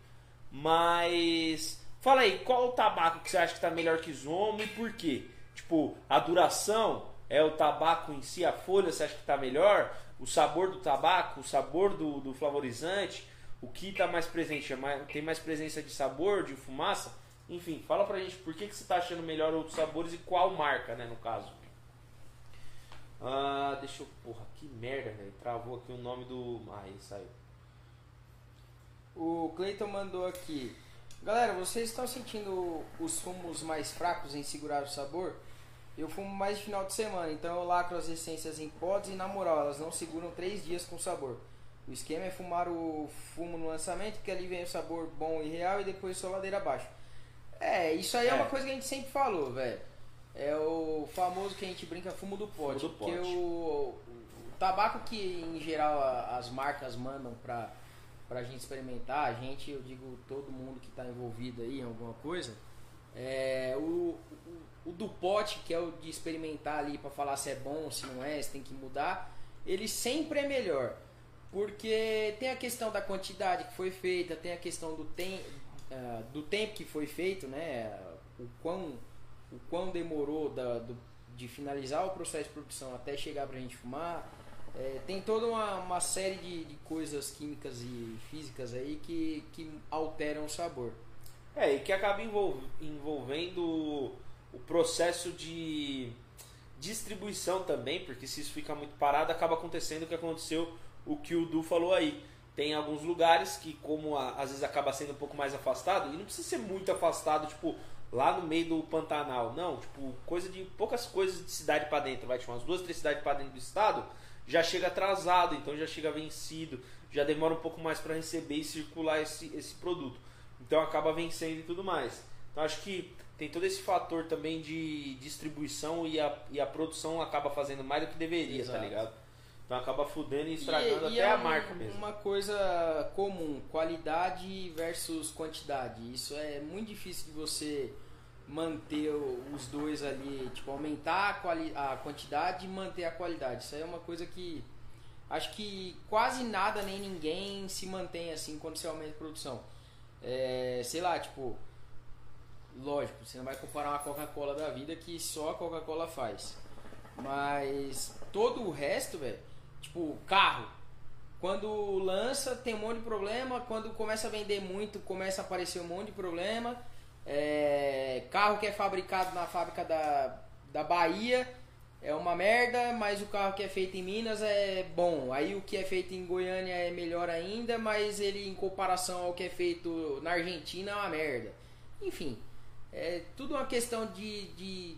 S1: Mas fala aí, qual o tabaco que você acha que está melhor que Zomo e por quê? Tipo, a duração é o tabaco em si, a folha você acha que está melhor? O sabor do tabaco, o sabor do, do flavorizante, o que está mais presente? É mais, tem mais presença de sabor, de fumaça? Enfim, fala pra gente por que, que você está achando melhor outros sabores e qual marca, né, no caso. Ah, deixa eu. Porra, que merda, velho. Travou aqui o nome do. Ah, ele saiu.
S2: O Cleiton mandou aqui. Galera, vocês estão sentindo os fumos mais fracos em segurar o sabor? Eu fumo mais de final de semana, então eu lacro as essências em pods e na moral, elas não seguram 3 dias com sabor. O esquema é fumar o fumo no lançamento, porque ali vem o sabor bom e real e depois só ladeira abaixo. É, isso aí é, é uma coisa que a gente sempre falou, velho. É o famoso que a gente brinca fumo do pote. Fumo do porque pote. O, o, tabaco que em geral as marcas mandam pra, pra gente experimentar, a gente, eu digo todo mundo que está envolvido aí em alguma coisa, é o, o, o, do pote, que é o de experimentar ali para falar se é bom, se não é, se tem que mudar, ele sempre é melhor. Porque tem a questão da quantidade que foi feita, tem a questão do, tem, uh, do tempo que foi feito, né? O quão o quão demorou da, do, de finalizar o processo de produção até chegar para a gente fumar. É, tem toda uma, uma série de, de, coisas químicas e físicas aí que, que alteram o sabor.
S1: É, e que acaba envolvendo o processo de distribuição também, porque se isso fica muito parado, acaba acontecendo o que aconteceu, o que o Du falou aí. Tem alguns lugares que, como a, às vezes acaba sendo um pouco mais afastado, e não precisa ser muito afastado, tipo, lá no meio do Pantanal. Não, tipo, coisa de poucas coisas de cidade para dentro, vai tipo umas duas, três cidades para dentro do estado, já chega atrasado, então já chega vencido, já demora um pouco mais para receber e circular esse, esse produto. Então acaba vencendo e tudo mais. Então acho que tem todo esse fator também de distribuição e a, e a produção acaba fazendo mais do que deveria, tá Exato. tá ligado? Então acaba fudendo e estragando e, até e é a marca mesmo.
S2: Uma coisa comum, qualidade versus quantidade. Isso é muito difícil de você manter os dois ali, tipo, aumentar a, quali a quantidade e manter a qualidade. Isso aí é uma coisa que acho que quase nada nem ninguém se mantém assim quando você aumenta a produção. É, sei lá, tipo, lógico, você não vai comparar uma Coca-Cola da vida que só a Coca-Cola faz. Mas todo o resto, velho, Tipo, carro. Quando lança, tem um monte de problema. Quando começa a vender muito, começa a aparecer um monte de problema. É, carro que é fabricado na fábrica da, da Bahia é uma merda, mas o carro que é feito em Minas é bom. Aí o que é feito em Goiânia é melhor ainda, mas ele em comparação ao que é feito na Argentina é uma merda. Enfim, é tudo uma questão de, de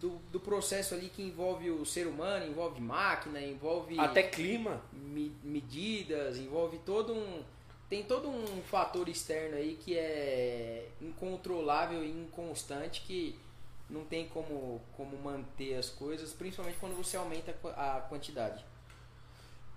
S2: do, do processo ali que envolve o ser humano, envolve máquina, envolve.
S1: Até clima.
S2: Me, medidas, envolve todo um. Tem todo um fator externo aí que é incontrolável e inconstante que não tem como, como manter as coisas, principalmente quando você aumenta a quantidade.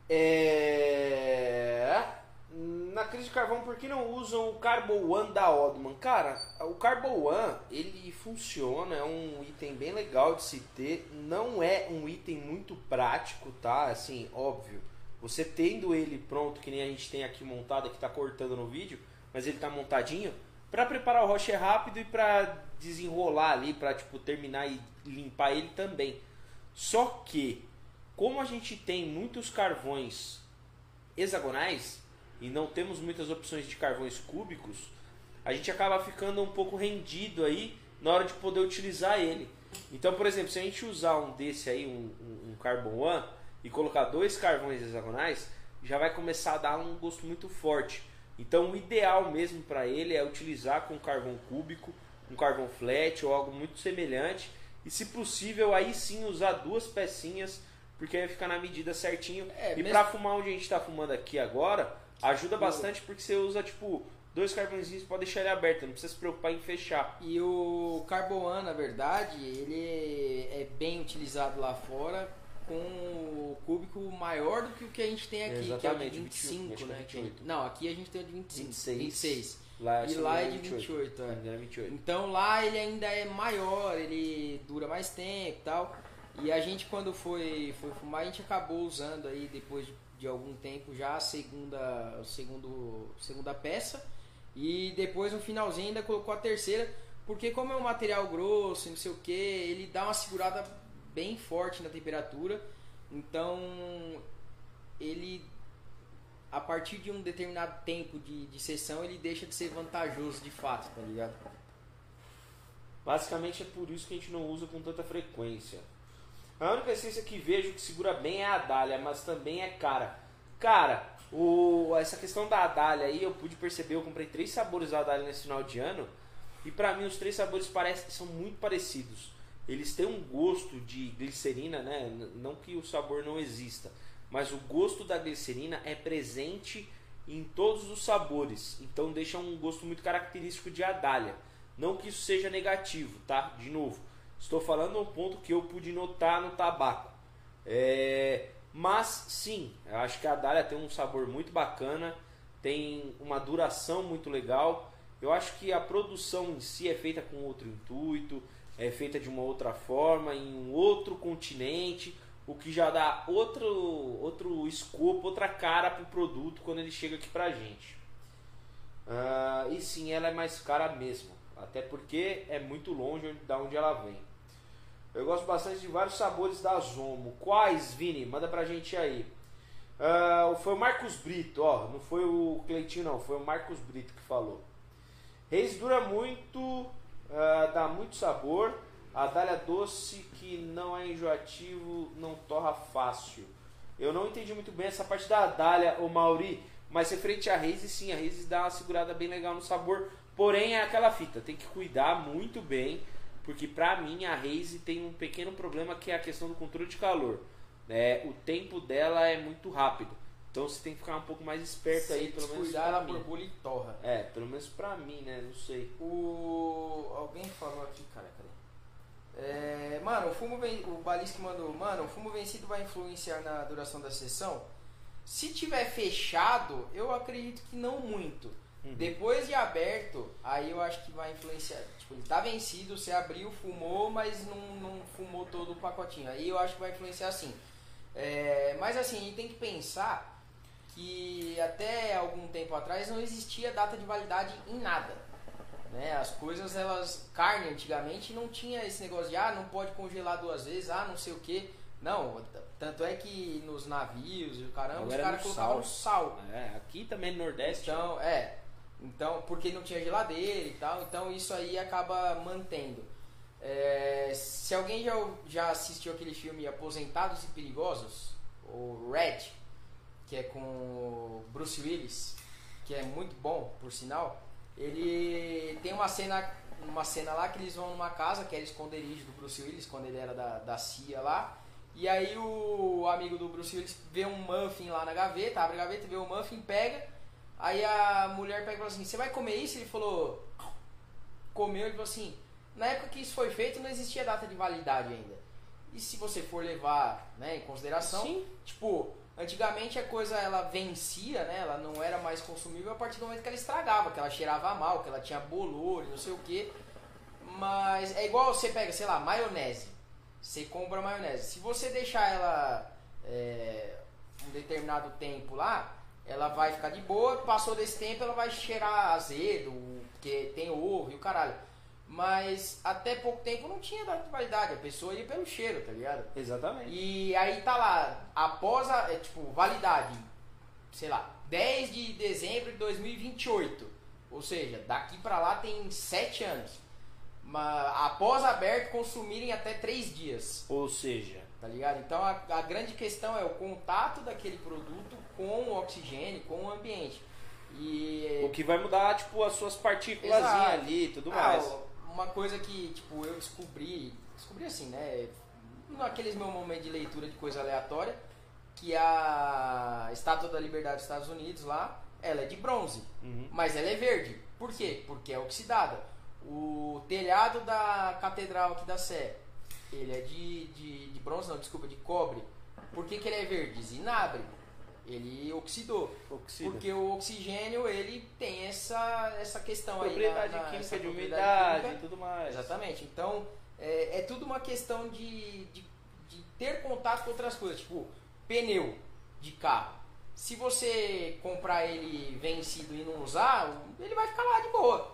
S1: É na crise de carvão, por que não usam o Carbo One da Odman? Cara, o Carbo One, ele funciona, é um item bem legal de se ter, não é um item muito prático, tá? Assim, óbvio. Você tendo ele pronto, que nem a gente tem aqui montado, que tá cortando no vídeo, mas ele tá montadinho, para preparar o roche é rápido e para desenrolar ali, para tipo terminar e limpar ele também. Só que, como a gente tem muitos carvões hexagonais e não temos muitas opções de carvões cúbicos, a gente acaba ficando um pouco rendido aí na hora de poder utilizar ele. Então, por exemplo, se a gente usar um desse aí, um, um, Carbon One, e colocar dois carvões hexagonais, já vai começar a dar um gosto muito forte. Então, o ideal mesmo para ele é utilizar com carvão cúbico, um carvão flat ou algo muito semelhante. E, se possível, aí sim usar duas pecinhas, porque aí fica na medida certinho.
S2: É,
S1: e
S2: mesmo-
S1: para fumar onde a gente está fumando aqui agora, ajuda bastante porque você usa tipo dois carvõezinhos, pode deixar ele aberto, não precisa se preocupar em fechar.
S2: E o Carboan, na verdade, ele é bem utilizado lá fora com o cúbico maior do que o que a gente tem aqui,
S1: Exatamente,
S2: que é o de 25,
S1: 21, acho que é
S2: né?
S1: 28.
S2: Não, aqui a gente tem o de 25,
S1: 26.
S2: 26.
S1: Lá,
S2: E lá é de
S1: engano,
S2: 28, é.
S1: Se não me engano, é 28.
S2: Então lá ele ainda é maior, ele dura mais tempo e tal. E a gente quando foi, foi fumar, a gente acabou usando aí depois de, de algum tempo já a segunda, segundo, segunda peça. E depois no finalzinho ainda colocou a terceira, porque como é um material grosso, e não sei o que, ele dá uma segurada bem forte na temperatura. Então ele a partir de um determinado tempo de, de sessão ele deixa de ser vantajoso de fato, tá ligado?
S1: Basicamente é por isso que a gente não usa com tanta frequência. A única essência que vejo que segura bem é a Adália, mas também é cara. Cara, o, essa questão da Adália aí eu pude perceber, eu comprei três sabores da Adália nesse final de ano e pra mim os três sabores parecem são muito parecidos. Eles têm um gosto de glicerina, né? Não que o sabor não exista, mas o gosto da glicerina é presente em todos os sabores. Então deixa um gosto muito característico de Adália. Não que isso seja negativo, tá? De novo, estou falando um ponto que eu pude notar no tabaco. É, mas sim, eu acho que a Dália tem um sabor muito bacana, tem uma duração muito legal. Eu acho que a produção em si é feita com outro intuito, é feita de uma outra forma, em um outro continente, o que já dá outro, outro escopo, outra cara para o produto quando ele chega aqui pra gente. Ah, e sim, ela é mais cara mesmo, até porque é muito longe da onde ela vem. Eu gosto bastante de vários sabores da Zomo. Quais, Vini? Manda pra gente aí. Ah, foi o Marcos Brito, ó. Não foi o Cleitinho, não. Foi o Marcos Brito que falou. Reis dura muito, ah, dá muito sabor. A dália doce que não é enjoativo, não torra fácil. Eu não entendi muito bem essa parte da dália, o Mauri. Mas referente a Reis, sim, a Reis dá uma segurada bem legal no sabor. Porém, é aquela fita, tem que cuidar muito bem porque pra mim a Raze tem um pequeno problema que é a questão do controle de calor. É, o tempo dela é muito rápido. Então você tem que ficar um pouco mais esperto aí,
S2: Se
S1: pelo menos
S2: descuidar,
S1: pra
S2: ela borbulha e torra.
S1: É, pelo menos pra mim, né? Não sei.
S2: O. Alguém falou aqui, cara, cadê? É, mano, o fumo ven... o Balisque mandou, mano, o fumo vencido vai influenciar na duração da sessão? Se tiver fechado, eu acredito que não muito.
S1: Uhum.
S2: Depois de aberto, aí eu acho que vai influenciar. Tipo, ele tá vencido, você abriu, fumou, mas não, não fumou todo o pacotinho. Aí eu acho que vai influenciar sim. É, mas assim, a gente tem que pensar que até algum tempo atrás não existia data de validade em nada. Né? As coisas, elas. Carne antigamente não tinha esse negócio de ah, não pode congelar duas vezes, ah, não sei o que. Não, tanto é que nos navios e o caramba, os
S1: Agora
S2: caras colocavam sal.
S1: É, aqui também no Nordeste.
S2: Então, é. Então, porque não tinha geladeira e tal, então isso aí acaba mantendo. É, se alguém já, já assistiu aquele filme Aposentados e Perigosos, o Red, que é com Bruce Willis, que é muito bom, por sinal, ele tem uma cena, uma cena lá que eles vão numa casa, que era esconderijo do Bruce Willis, quando ele era da, da CIA lá, e aí o amigo do Bruce Willis vê um muffin lá na gaveta, abre a gaveta, vê o muffin, pega, aí a mulher pega e fala assim, você vai comer isso? Ele falou, comeu, ele falou assim, na época que isso foi feito não existia data de validade ainda. E se você for levar né, em consideração,
S1: Sim.
S2: tipo, antigamente a coisa ela vencia, né? Ela não era mais consumível a partir do momento que ela estragava, que ela cheirava mal, que ela tinha bolor, não sei o que. Mas é igual você pega, sei lá, maionese. Você compra maionese. Se você deixar ela é, um determinado tempo lá, ela vai ficar de boa. Passou desse tempo, ela vai cheirar azedo, porque tem ovo e o caralho. Mas até pouco tempo não tinha data de validade, a pessoa ia pelo cheiro, tá ligado?
S1: Exatamente.
S2: E aí tá lá, após a, é, tipo, validade, sei lá, 10 de dezembro de 2028. Ou seja, daqui pra lá tem 7 anos. Mas após aberto, consumirem até 3 dias,
S1: Ou seja,
S2: tá ligado? Então a, a grande questão é o contato daquele produto com o oxigênio, com o ambiente. E
S1: o que vai mudar, tipo, as suas partículas ali e tudo
S2: Ah,
S1: mais.
S2: uma coisa que, tipo, eu descobri, descobri assim, né, naqueles meus momentos de leitura de coisa aleatória, que a Estátua da Liberdade dos Estados Unidos lá, ela é de bronze,
S1: Uhum.
S2: mas ela é verde. Por quê? Porque é oxidada. O telhado da Catedral aqui da Sé, ele é de, de, de bronze, não, desculpa, de cobre. Por que, que ele é verde? Zinabre. Ele oxidou.
S1: Oxida.
S2: Porque o oxigênio, ele tem essa, essa questão aí.
S1: Propriedade
S2: na- na-
S1: química de umidade e tudo mais.
S2: Exatamente. Então, é, é tudo uma questão de, de, de ter contato com outras coisas. Tipo, pneu de carro. Se você comprar ele vencido e não usar, ele vai ficar lá de boa.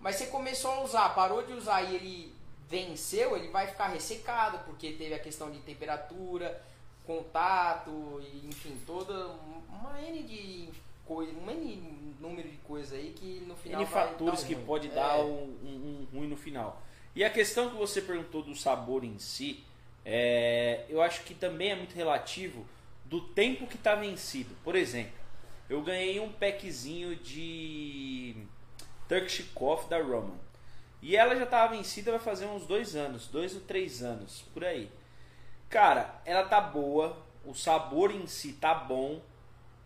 S2: Mas você começou a usar, parou de usar e ele venceu, ele vai ficar ressecado, porque teve a questão de temperatura, contato, e, enfim, toda uma N de coisa, um N número de coisas aí que no final
S1: N fatores que
S2: ruim.
S1: pode
S2: É.
S1: dar um, um- um ruim no final. E a questão que você perguntou do sabor em si, é, eu acho que também é muito relativo do tempo que está vencido. Por exemplo, eu ganhei um packzinho de Turkish Coffee da Roman. E ela já estava vencida vai fazer uns dois anos, dois ou três anos, por aí. Cara, ela tá boa, o sabor em si tá bom,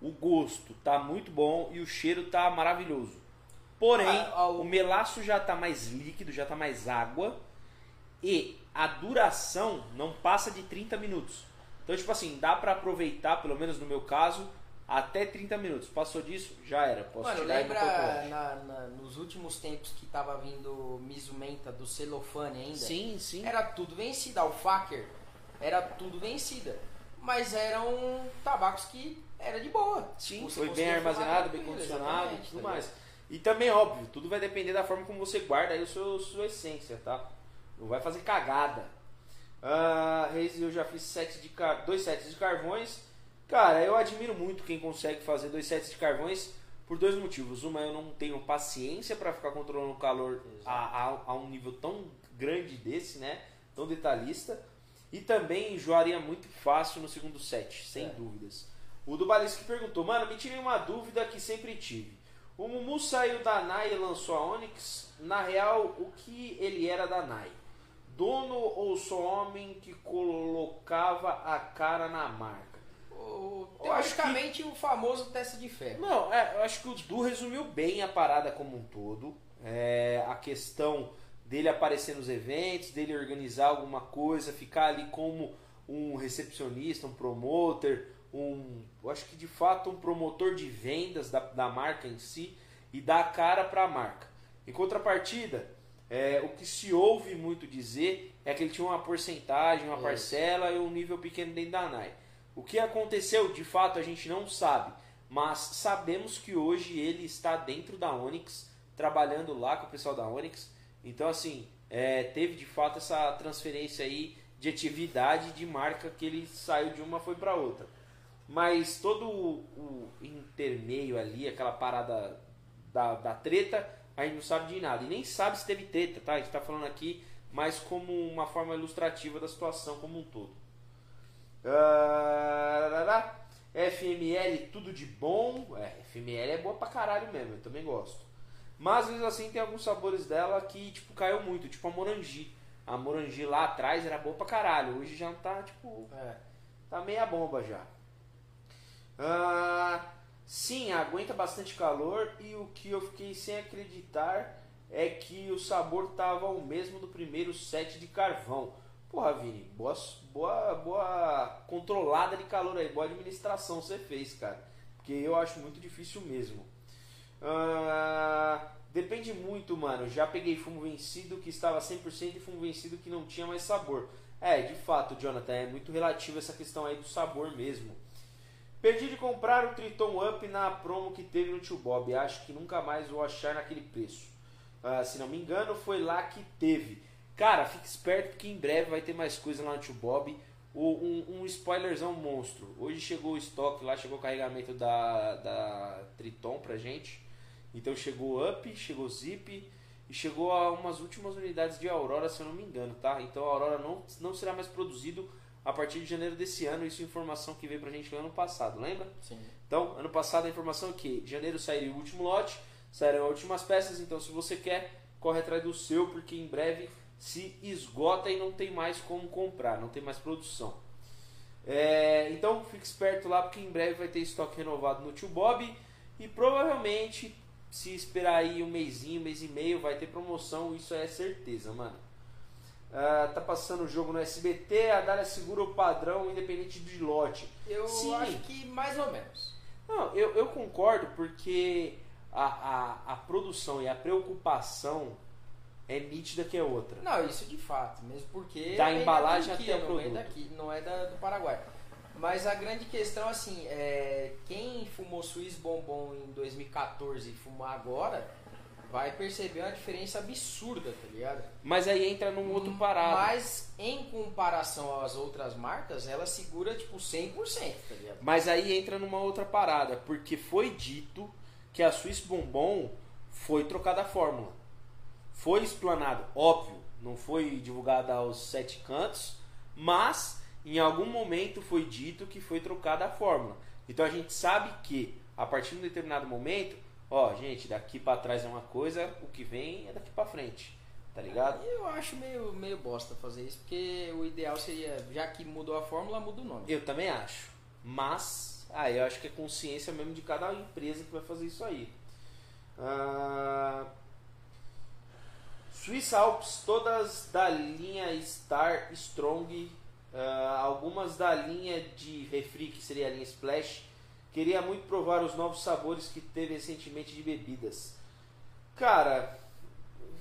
S1: o gosto tá muito bom e o cheiro tá maravilhoso. Porém,
S2: Ah, ah, o-
S1: o melaço já tá mais líquido, já tá mais água e a duração não passa de 30 minutos. Então, tipo assim, dá pra aproveitar, pelo menos no meu caso, até 30 minutos. Passou disso, já era. Posso
S2: Mano,
S1: tirar
S2: lembra na- na- nos últimos tempos que tava vindo Mizumenta do celofane ainda?
S1: Sim, sim.
S2: Era tudo vencida, o Faker era tudo vencida. Mas eram tabacos que era de boa.
S1: Sim,
S2: Você
S1: foi bem armazenado, bem condicionado e tudo
S2: tá
S1: mais. E também, óbvio, tudo vai depender da forma como você guarda aí a sua, sua essência, tá? Não vai fazer cagada. Ah, Reis, eu já fiz sete de car... dois sets de carvões. Cara, eu admiro muito quem consegue fazer dois sets de carvões por dois motivos. Uma, eu não tenho paciência para ficar controlando o calor a, a- a um nível tão grande desse, né? Tão detalhista. E também enjoaria muito fácil no segundo set, sem
S2: É.
S1: dúvidas. O do Balisque perguntou, mano, me tirei uma dúvida que sempre tive. O Mumu saiu da NAI e lançou a Onyx. Na real, o que ele era da NAI? Dono ou só homem que colocava a cara na marca?
S2: O- teoricamente, o famoso teste de ferro.
S1: Não, é, eu acho que o Du resumiu bem a parada como um todo. É, a questão dele aparecer nos eventos, dele organizar alguma coisa, ficar ali como um recepcionista, um promoter, um. Eu acho que de fato um promotor de vendas da, da marca em si e dar a cara para a marca. Em contrapartida, é, o que se ouve muito dizer é que ele tinha uma porcentagem, uma
S2: Isso.
S1: parcela e um nível pequeno dentro da NAI. O que aconteceu, de fato, a gente não sabe, mas sabemos que hoje ele está dentro da Onyx, trabalhando lá com o pessoal da Onyx. Então, assim, é, teve de fato essa transferência aí de atividade de marca que ele saiu de uma foi para outra. Mas todo o, o intermeio ali, aquela parada da, da treta, a gente não sabe de nada. E nem sabe se teve treta, tá? A gente está falando aqui mais como uma forma ilustrativa da situação como um todo. Ah, FML, tudo de bom. É, FML é boa pra caralho mesmo, eu também gosto. Mas, às vezes assim, tem alguns sabores dela que, tipo, caiu muito. Tipo a morangi. A morangi lá atrás era boa pra caralho. Hoje já tá, tipo,
S2: É.
S1: Tá meia bomba já. Ah, sim, aguenta bastante calor e o que eu fiquei sem acreditar é que o sabor tava o mesmo do primeiro set de carvão. Porra, Vini, boa, boa, boa controlada de calor aí, boa administração você fez, cara. Porque eu acho muito difícil mesmo. Ah, depende muito, mano. Já peguei fumo vencido que estava 100% e fumo vencido que não tinha mais sabor. É, de fato, Jonathan, é muito relativo essa questão aí do sabor mesmo. Perdi de comprar o Triton Up na promo que teve no Tio Bob. Acho que nunca mais vou achar naquele preço. ah, se não me engano, foi lá que teve. Cara, fique esperto que em breve vai ter mais coisa lá no Tio Bob. Um, um spoilerzão monstro. Hoje chegou o estoque lá, chegou o carregamento da, da Triton pra gente. Então chegou Up, chegou Zip e chegou a umas últimas unidades de Aurora, se eu não me engano, tá? Então a Aurora não, não será mais produzido a partir de janeiro desse ano. Isso é informação que veio pra gente no ano passado, lembra?
S2: Sim.
S1: Então, ano passado a informação é que janeiro sairia o último lote, sairão as últimas peças, então se você quer, corre atrás do seu, porque em breve se esgota e não tem mais como comprar, não tem mais produção. É, então fique esperto lá porque em breve vai ter estoque renovado no Tio Bob e provavelmente se esperar aí um mêsinho, um mês e meio vai ter promoção, isso é certeza, mano. Ah, tá passando o jogo no SBT, a Dália segura o padrão independente de lote.
S2: Eu
S1: Sim.
S2: acho que mais ou menos.
S1: Não, eu, eu concordo porque a, a, a produção e a preocupação é nítida que é outra.
S2: Não, isso de fato, mesmo porque
S1: Da embalagem
S2: da Turquia,
S1: até o
S2: não vem
S1: produto.
S2: daqui, não é da, do Paraguai. Mas a grande questão, assim, é quem fumou Swiss Bombom em 2014 e fumar agora, vai perceber uma diferença absurda, tá ligado?
S1: Mas aí entra num outro parado.
S2: Mas em comparação às outras marcas, ela segura tipo 100%, tá ligado?
S1: Mas aí entra numa outra parada, porque foi dito que a Swiss Bombom foi trocada a fórmula. Foi explanado, óbvio, não foi divulgada aos sete cantos, mas em algum momento foi dito que foi trocada a fórmula. Então a gente sabe que a partir de um determinado momento, ó, gente, daqui pra trás é uma coisa, o que vem é daqui pra frente, tá ligado?
S2: Eu acho meio, meio bosta fazer isso, porque o ideal seria, já que mudou a fórmula, muda o nome.
S1: Eu também acho. Mas, ah, eu acho que é consciência mesmo de cada empresa que vai fazer isso aí. Ah, Swiss Alps, todas da linha Star Strong, ah, algumas da linha de refri, que seria a linha Splash. Queria muito provar os novos sabores que teve recentemente de bebidas. Cara,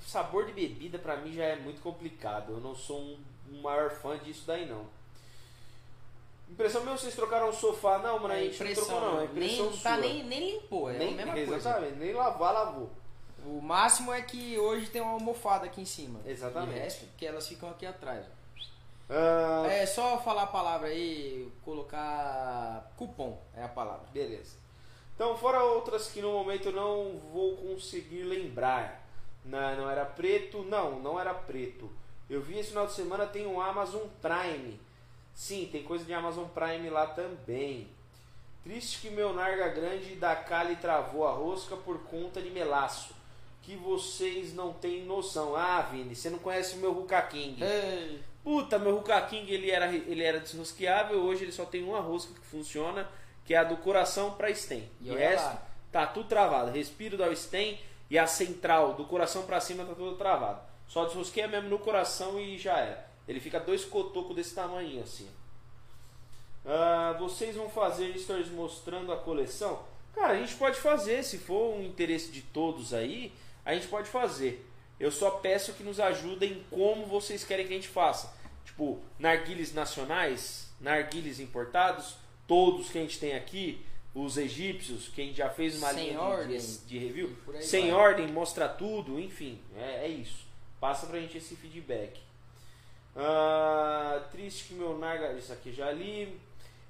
S1: sabor de bebida pra mim já é muito complicado. Eu não sou um, um maior fã disso daí não. Impressão minha, vocês trocaram o sofá? Não, mano, a
S2: É
S1: gente não trocou não. É impressão
S2: nem, tá
S1: sua.
S2: nem, nem limpou, é
S1: nem,
S2: a mesma coisa.
S1: Exatamente, nem lavar, lavou.
S2: O máximo é que hoje tem uma almofada aqui em cima.
S1: Exatamente.
S2: De resto, porque elas ficam aqui atrás.
S1: Ah,
S2: É só falar a palavra aí, colocar cupom, é a palavra.
S1: Beleza. Então, fora outras que no momento não vou conseguir lembrar. Não, não era preto? Não, não era preto. Eu vi esse final de semana tem um Amazon Prime. Sim, tem coisa de Amazon Prime lá também. Triste que meu Narga Grande da Cali travou a rosca por conta de melaço. Que vocês não têm noção. Ah, Vini, você não conhece o meu Ruka King.
S2: Ei,
S1: Puta, meu Ruka King ele era, ele era desrosqueável, hoje ele só tem uma rosca que funciona, que é a do coração para stem.
S2: E
S1: o resto
S2: lá.
S1: tá tudo travado. Respiro da stem e a central do coração para cima tá tudo travado. Só desrosqueia mesmo no coração e já era. Ele fica dois cotocos desse tamanho assim. Ah, vocês vão fazer stories mostrando a coleção? Cara, a gente pode fazer, se for um interesse de todos aí, a gente pode fazer. Eu só peço que nos ajudem como vocês querem que a gente faça. Tipo, narguiles nacionais, narguiles importados, todos que a gente tem aqui, os egípcios, que a gente já fez uma
S2: Sem
S1: linha de-
S2: ordem.
S1: de, de review, sem
S2: vai.
S1: ordem, mostra tudo, enfim, é, é isso. Passa pra gente esse feedback. Ah, triste que meu Narga. Isso aqui já li.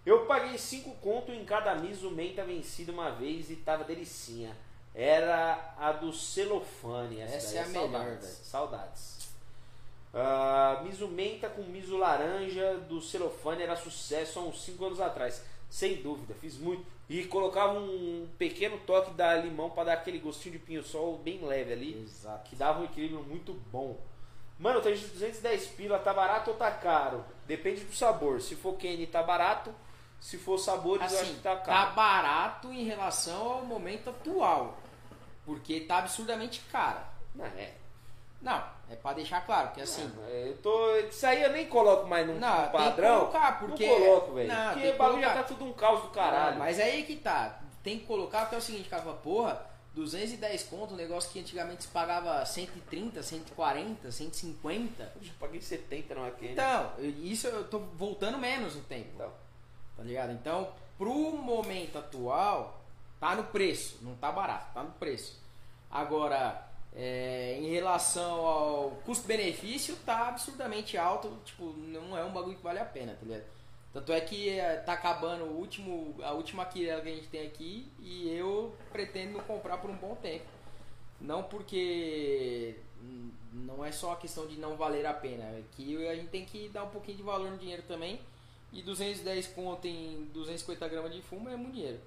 S1: Eu paguei 5 conto em cada miso menta vencida uma vez e tava delicinha. Era a do celofane.
S2: Essa
S1: daí
S2: é a melhor,
S1: saudades.
S2: velho.
S1: Saudades. Ah, miso menta com miso laranja do celofane era sucesso há uns 5 anos atrás. Sem dúvida, fiz muito. E colocava um pequeno toque da limão para dar aquele gostinho de pinho-sol bem leve ali
S2: Exato.
S1: que dava um equilíbrio muito bom. Mano, tem de 210 pila, tá barato ou tá caro? Depende do sabor. Se for Kenny, tá barato. Se for sabores, eu acho
S2: Assim,
S1: que tá
S2: tá
S1: caro.
S2: barato em relação ao momento atual. Porque tá absurdamente cara.
S1: Não, é.
S2: Não, é pra deixar claro, porque assim.
S1: Não, é, eu tô. Isso aí eu nem coloco mais num,
S2: Não, que
S1: padrão.
S2: colocar, porque-
S1: Não coloco, velho.
S2: Não,
S1: Porque o
S2: que
S1: bagulho já tá tudo um caos do caralho.
S2: Ah, mas aí que tá. Tem que colocar, porque é o seguinte, cara, porra, 210 conto, um negócio que antigamente se pagava 130, 140, 150.
S1: Eu já paguei 70 numa Kenny.
S2: Então, isso eu tô voltando menos no tempo.
S1: Então.
S2: Tá ligado? Então, pro momento atual, tá no preço, não tá barato, tá no preço. Agora, É, em relação ao custo-benefício, tá absurdamente alto. Tipo, não é um bagulho que vale a pena, tá ligado? Tanto é que é, tá acabando o último, a última quirela que a gente tem aqui e eu pretendo comprar por um bom tempo. Não porque não é só a questão de não valer a pena, é que a gente tem que dar um pouquinho de valor no dinheiro também. E 210 conto em 250 gramas de fumo é muito dinheiro.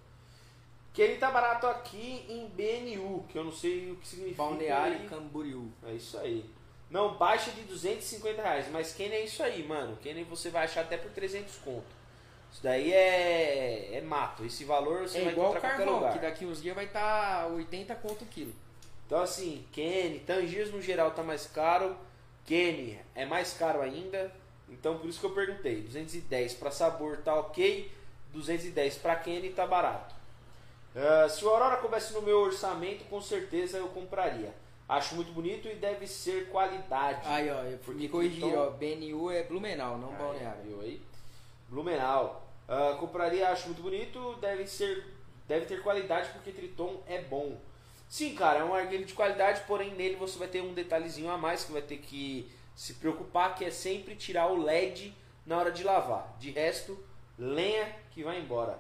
S1: Que ele tá barato aqui em BNU, que eu não sei o que significa.
S2: Balneário
S1: aí.
S2: Camboriú.
S1: É isso aí. Não, baixa de 250 reais. Mas Kenny é isso aí, mano. Kenny você vai achar até por 300 conto. Isso daí é, é mato. Esse valor você
S2: É
S1: vai
S2: igual
S1: encontrar em qualquer
S2: carvão,
S1: lugar.
S2: que daqui uns dias vai estar tá 80 conto o quilo.
S1: Então assim, Kenny, Tangiers no geral tá mais caro. Kenny é mais caro ainda. Então por isso que eu perguntei. 210 para sabor tá ok. 210 para Kenny tá barato. Ah, se o Aurora coubesse no meu orçamento, com certeza eu compraria. Acho muito bonito e deve ser qualidade.
S2: Aí, ó, eu
S1: Porque
S2: me corrigi,
S1: Triton-
S2: ó. BNU é Blumenau, não
S1: Aí,
S2: Balneário.
S1: viu aí? Blumenau. Ah, compraria, acho muito bonito, deve ser, deve ter qualidade porque Triton é bom. Sim, cara, é um arguilho de qualidade, porém nele você vai ter um detalhezinho a mais que vai ter que se preocupar, que é sempre tirar o LED na hora de lavar. De resto, lenha que vai embora.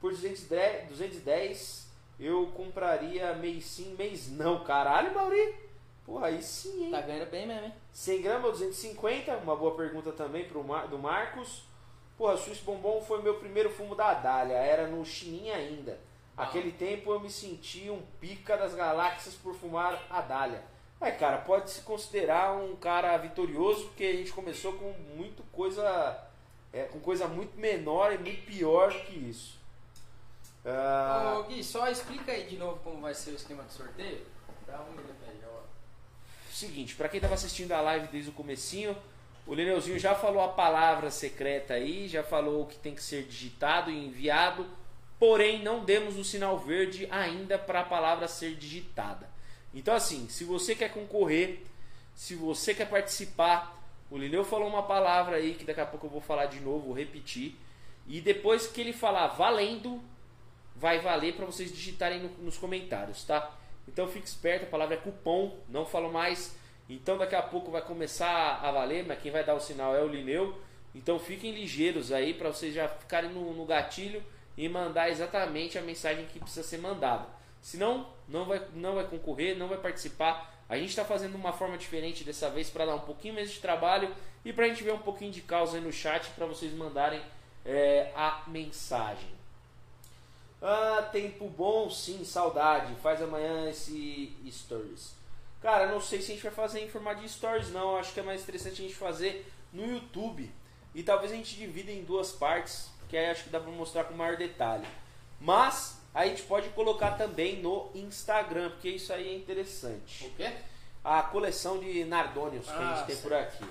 S1: Por 210, 210 eu compraria mês sim, mês não. Caralho, Mauri. Porra, aí sim, hein?
S2: Tá ganhando bem mesmo, hein?
S1: 100 gramas ou 250? Uma boa pergunta também pro Mar, do Marcos. Porra, Suíço Bombom foi meu primeiro fumo da Dália, era no Chininha ainda. Aquele tempo eu me senti um pica das galáxias por fumar a Dália. Mas, cara, pode se considerar um cara vitorioso, porque a gente começou com muito coisa. é, com coisa muito menor e muito pior do que isso. Ah,
S2: Ô Gui, só explica aí de novo como vai ser o esquema de sorteio. Dá um minuto aí, já, ó.
S1: Seguinte, pra quem tava assistindo a live desde o comecinho, o Lineuzinho já falou a palavra secreta aí, já falou o que tem que ser digitado e enviado, porém não demos o sinal verde ainda para a palavra ser digitada. Então assim, se você quer concorrer, se você quer participar, o Lineu falou uma palavra aí que daqui a pouco eu vou falar de novo, vou repetir, e depois que ele falar valendo, vai valer para vocês digitarem no- nos comentários, tá? Então fique esperto, a palavra é cupom, não falo mais. Então daqui a pouco vai começar a valer, mas quem vai dar o sinal é o Lineu. Então fiquem ligeiros aí para vocês já ficarem no, no gatilho e mandar exatamente a mensagem que precisa ser mandada. Senão, não vai, não vai concorrer, não vai participar. A gente está fazendo uma forma diferente dessa vez para dar um pouquinho mais de trabalho e para a gente ver um pouquinho de causa aí no chat para vocês mandarem é, a mensagem. Ah, tempo bom, sim, saudade. Faz amanhã esse stories. Cara, não sei se a gente vai fazer em formato de stories, não. Acho que é mais interessante a gente fazer no YouTube. E talvez a gente divida em duas partes, que aí acho que dá pra mostrar com maior detalhe. Mas a gente pode colocar também no Instagram, porque isso aí é interessante
S2: O quê?
S1: a coleção de Nardônios que a
S2: Ah,
S1: gente tem
S2: certo.
S1: por aqui.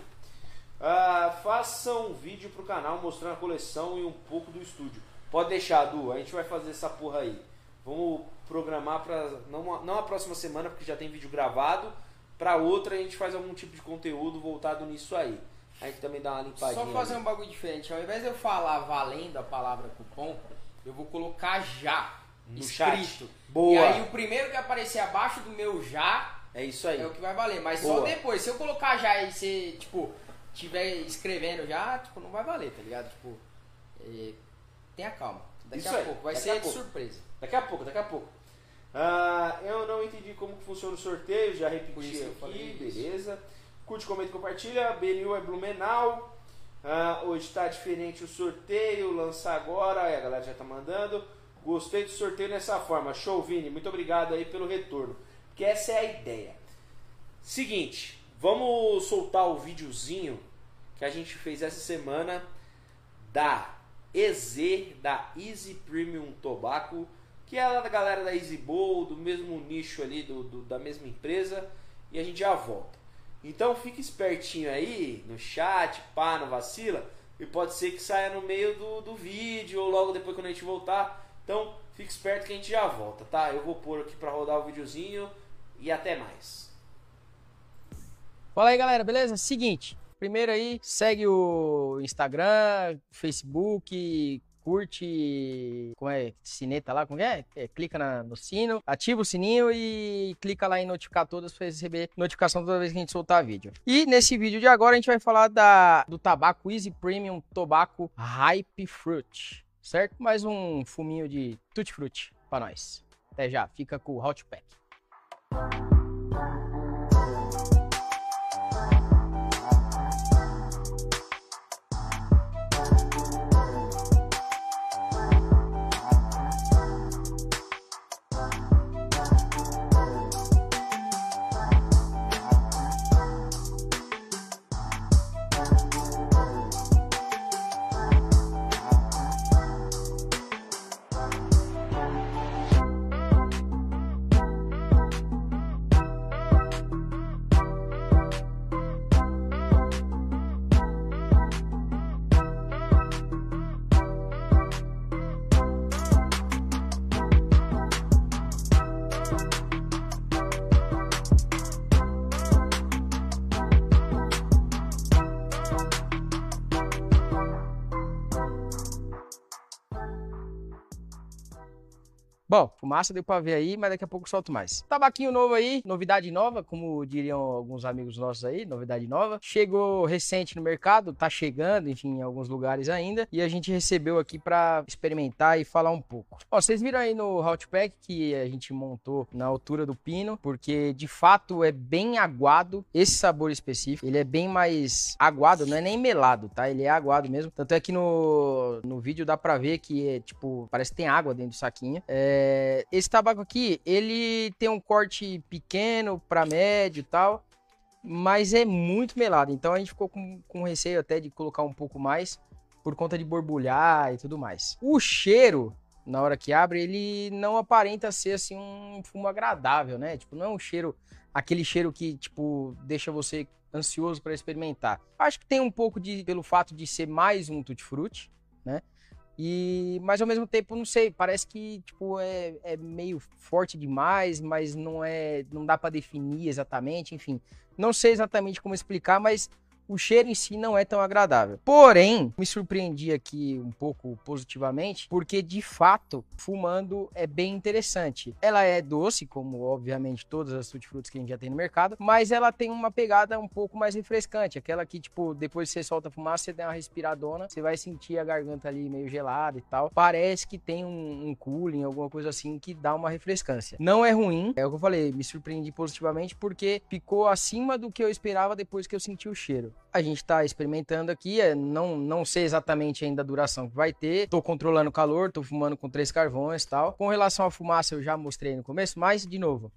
S1: Ah, faça um vídeo pro canal mostrando a coleção e um pouco do estúdio. Pode deixar, Du, a gente vai fazer essa porra aí. Vamos programar pra. Não, não a próxima semana, porque já tem vídeo gravado. Pra outra a gente faz algum tipo de conteúdo voltado nisso aí. A gente também dá uma limpadinha.
S2: Só fazer um bagulho diferente. Ao invés de eu falar valendo a palavra cupom, eu vou colocar já
S1: No
S2: escrito.
S1: chat. Boa.
S2: E aí o primeiro que aparecer abaixo do meu já
S1: É isso aí.
S2: é o que vai valer. Mas só
S1: Boa.
S2: depois. Se eu colocar já e você, tipo, tiver escrevendo já, tipo, não vai valer, tá ligado? Tipo, é, tenha calma. Daqui
S1: Isso
S2: a
S1: aí,
S2: pouco. Vai
S1: daqui
S2: ser de surpresa.
S1: Daqui a pouco, daqui a pouco. Ah, eu não entendi como funciona o sorteio, já repeti aqui, beleza. Curte, comenta e compartilha. BNU é Blumenau. Ah, hoje está diferente o sorteio, lançar agora, aí a galera já tá mandando. Gostei do sorteio nessa forma. Show, Vini. Muito obrigado aí pelo retorno. Porque essa é a ideia. Seguinte, vamos soltar o videozinho que a gente fez essa semana da EZ, da Easy Premium Tobacco, que é a da galera da Easy Bowl, do mesmo nicho ali, do, do- da mesma empresa, e a gente já volta. Então fique espertinho aí no chat, pá, não vacila, e pode ser que saia no meio do, do vídeo ou logo depois quando a gente voltar. Então fique esperto que a gente já volta, tá? Eu vou pôr aqui pra rodar o videozinho e até mais.
S2: Fala aí, galera, beleza? Seguinte, primeiro aí, segue o Instagram, Facebook, curte, como é, sineta lá, como é? é clica na, no sino, ativa o sininho e clica lá em notificar todas para receber notificação toda vez que a gente soltar vídeo. E nesse vídeo de agora a gente vai falar da, do tabaco Easy Premium Tobacco Hype Fruit, certo? Mais um fuminho de tutti frutti para nós. Até já, fica com o Hot Pack. Bom, fumaça deu pra ver aí, mas daqui a pouco solto mais. Tabaquinho novo aí, novidade nova, como diriam alguns amigos nossos aí, novidade nova. Chegou recente no mercado, tá chegando, enfim, em alguns lugares ainda. E a gente recebeu aqui pra experimentar e falar um pouco. Ó, vocês viram aí no Hot Pack que a gente montou na altura do pino, porque de fato é bem aguado esse sabor específico. Ele é bem mais aguado, não é nem melado, tá? Ele é aguado mesmo. Tanto é que no, no vídeo dá pra ver que é tipo, parece que tem água dentro do saquinho. É é, esse tabaco aqui, ele tem um corte pequeno para médio e tal, mas é muito melado. Então a gente ficou com, com receio até de colocar um pouco mais por conta de borbulhar e tudo mais. O cheiro, na hora que abre, ele não aparenta ser assim um fumo agradável, né? Tipo, não é um cheiro, aquele cheiro que tipo deixa você ansioso para experimentar. Acho que tem um pouco de pelo fato de ser mais um tutti frutti, né? E, mas ao mesmo tempo, não sei, parece que tipo é, é meio forte demais, mas não é, não dá para definir exatamente, enfim. Não sei exatamente como explicar, mas o cheiro em si não é tão agradável. Porém, me surpreendi aqui um pouco positivamente, porque de fato, fumando é bem interessante. Ela é doce, como obviamente todas as tutti-frutas que a gente já tem no mercado, mas ela tem uma pegada um pouco mais refrescante, aquela que tipo, depois que você solta a fumaça, você dá uma respiradona, você vai sentir a garganta ali meio gelada e tal. Parece que tem um, um cooling, alguma coisa assim que dá uma refrescância. Não é ruim, é o que eu falei, me surpreendi positivamente porque ficou acima do que eu esperava depois que eu senti o cheiro a gente está experimentando aqui, é, não, não sei exatamente ainda a duração que vai ter, estou controlando o calor, estou fumando com três carvões e tal. Com relação à fumaça eu já mostrei no começo, mas de novo,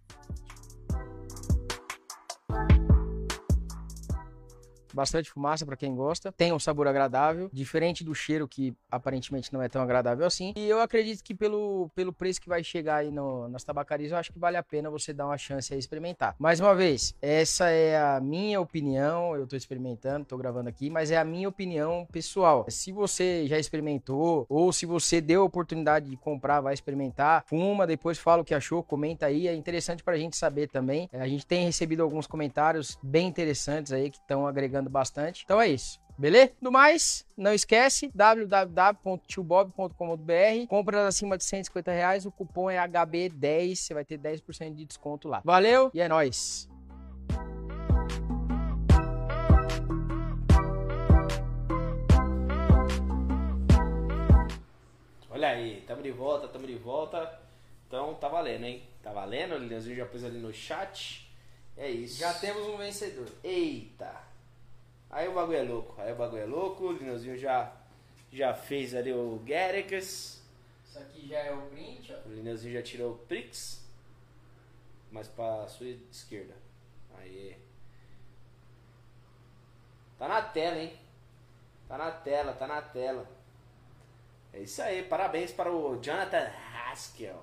S2: bastante fumaça para quem gosta, tem um sabor agradável, diferente do cheiro que aparentemente não é tão agradável assim. E eu acredito que pelo, pelo preço que vai chegar aí no, nas tabacarias, eu acho que vale a pena você dar uma chance a experimentar. Mais uma vez, essa é a minha opinião, eu tô experimentando, tô gravando aqui, mas é a minha opinião pessoal. Se você já experimentou ou se você deu a oportunidade de comprar, vai experimentar, fuma, depois fala o que achou, comenta aí, é interessante pra gente saber também. A gente tem recebido alguns comentários bem interessantes aí que estão agregando bastante. Então é isso. Beleza? Do mais, não esquece, www.tiobob.com.br Compras acima de 150 reais, o cupom é HB10, você vai ter 10% de desconto lá. Valeu e é nóis!
S1: Olha aí, tamo de volta, tamo de volta. Então tá valendo, hein? Tá valendo, o Lineuzinho já pôs ali no chat. É isso.
S2: Já temos um vencedor.
S1: Eita! Aí o bagulho é louco, aí o bagulho é louco, o Lineuzinho já, já fez ali o Gerekas.
S2: Isso aqui já é o print, ó.
S1: O Lineuzinho já tirou o Prix, mas pra sua esquerda. Aí. Tá na tela, hein? Tá na tela, tá na tela. É isso aí, parabéns para o Jonathan Haskell,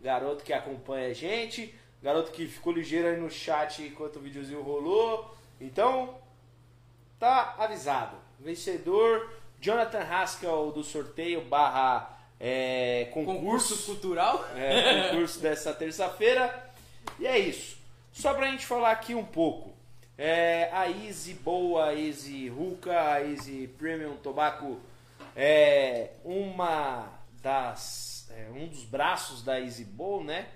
S1: garoto que acompanha a gente, garoto que ficou ligeiro aí no chat enquanto o videozinho rolou. Então, tá avisado. Vencedor, Jonathan Haskell do sorteio barra é, concurso.
S2: concurso cultural.
S1: É, concurso dessa terça-feira. E é isso. Só pra gente falar aqui um pouco. É, a Easy Boa, a Easy Ruka, a Easy Premium Tobacco é uma das é, um dos braços da Easy Bowl, né?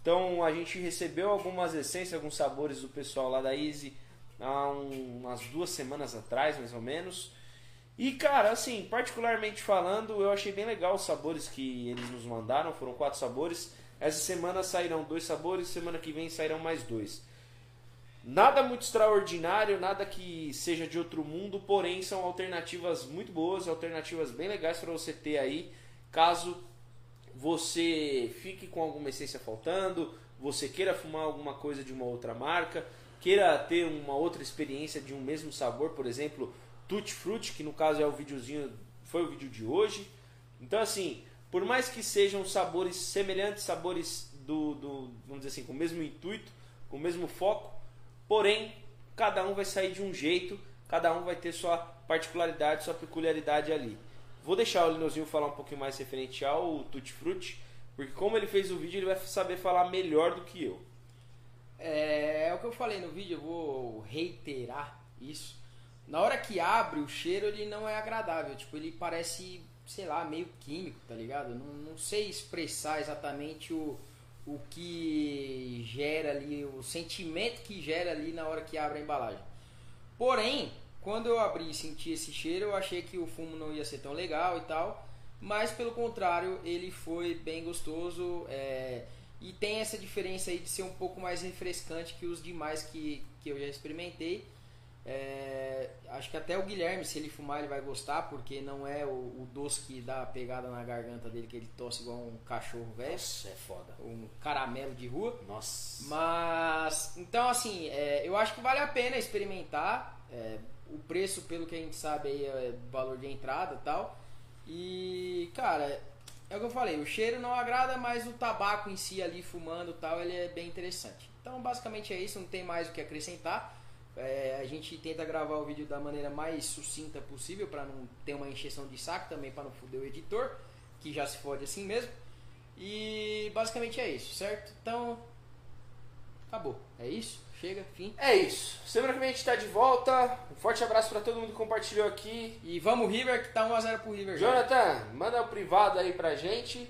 S1: Então a gente recebeu algumas essências, alguns sabores do pessoal lá da Easy há um, umas duas semanas atrás, mais ou menos. E cara, assim, particularmente falando, eu achei bem legal os sabores que eles nos mandaram. Foram quatro sabores. Essa semana sairão dois sabores, semana que vem sairão mais dois. Nada muito extraordinário, nada que seja de outro mundo, porém são alternativas muito boas, alternativas bem legais para você ter aí, caso você fique com alguma essência faltando, você queira fumar alguma coisa de uma outra marca, queira ter uma outra experiência de um mesmo sabor, por exemplo, Tutti Frutti, que no caso é o videozinho, foi o vídeo de hoje. Então assim, por mais que sejam sabores semelhantes, sabores do, do vamos dizer assim, com o mesmo intuito, com o mesmo foco, porém cada um vai sair de um jeito, cada um vai ter sua particularidade, sua peculiaridade ali. Vou deixar o Linozinho falar um pouquinho mais referente ao Tutti Frutti, porque como ele fez o vídeo, ele vai saber falar melhor do que eu.
S2: É, é o que eu falei no vídeo, eu vou reiterar isso. Na hora que abre, o cheiro ele não é agradável, tipo, ele parece sei lá, meio químico, tá ligado? Não, não sei expressar exatamente o, o que gera ali, o sentimento que gera ali na hora que abre a embalagem. Porém, quando eu abri e senti esse cheiro, eu achei que o fumo não ia ser tão legal e tal, mas pelo contrário, ele foi bem gostoso é, e tem essa diferença aí de ser um pouco mais refrescante que os demais que, que eu já experimentei. É, acho que até o Guilherme, se ele fumar, ele vai gostar, porque não é o, o, doce que dá a pegada na garganta dele, que ele tosse igual um cachorro velho.
S1: Nossa, é foda.
S2: Um caramelo de rua.
S1: Nossa.
S2: Mas, então, assim, é, eu acho que vale a pena experimentar. É, o preço, pelo que a gente sabe, aí é valor de entrada e tal. E, cara, é o que eu falei, o cheiro não agrada, mas o tabaco em si ali fumando tal, ele é bem interessante. Então, basicamente é isso, não tem mais o que acrescentar. É, a gente tenta gravar o vídeo da maneira mais sucinta possível para não ter uma encheção de saco também para não foder o editor, que já se fode assim mesmo. E basicamente é isso, certo? Então, acabou. É isso? Chega, fim.
S1: É isso. Semana que vem a gente tá de volta. Um forte abraço para todo mundo que compartilhou aqui.
S2: E vamos River, que tá 1x0 pro River.
S1: Jonathan, já. manda o privado aí pra gente.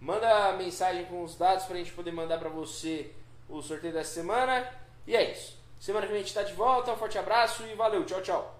S1: Manda a mensagem com os dados pra gente poder mandar para você o sorteio dessa semana. E é isso. Semana que vem a gente está de volta. Um forte abraço e valeu. Tchau, tchau.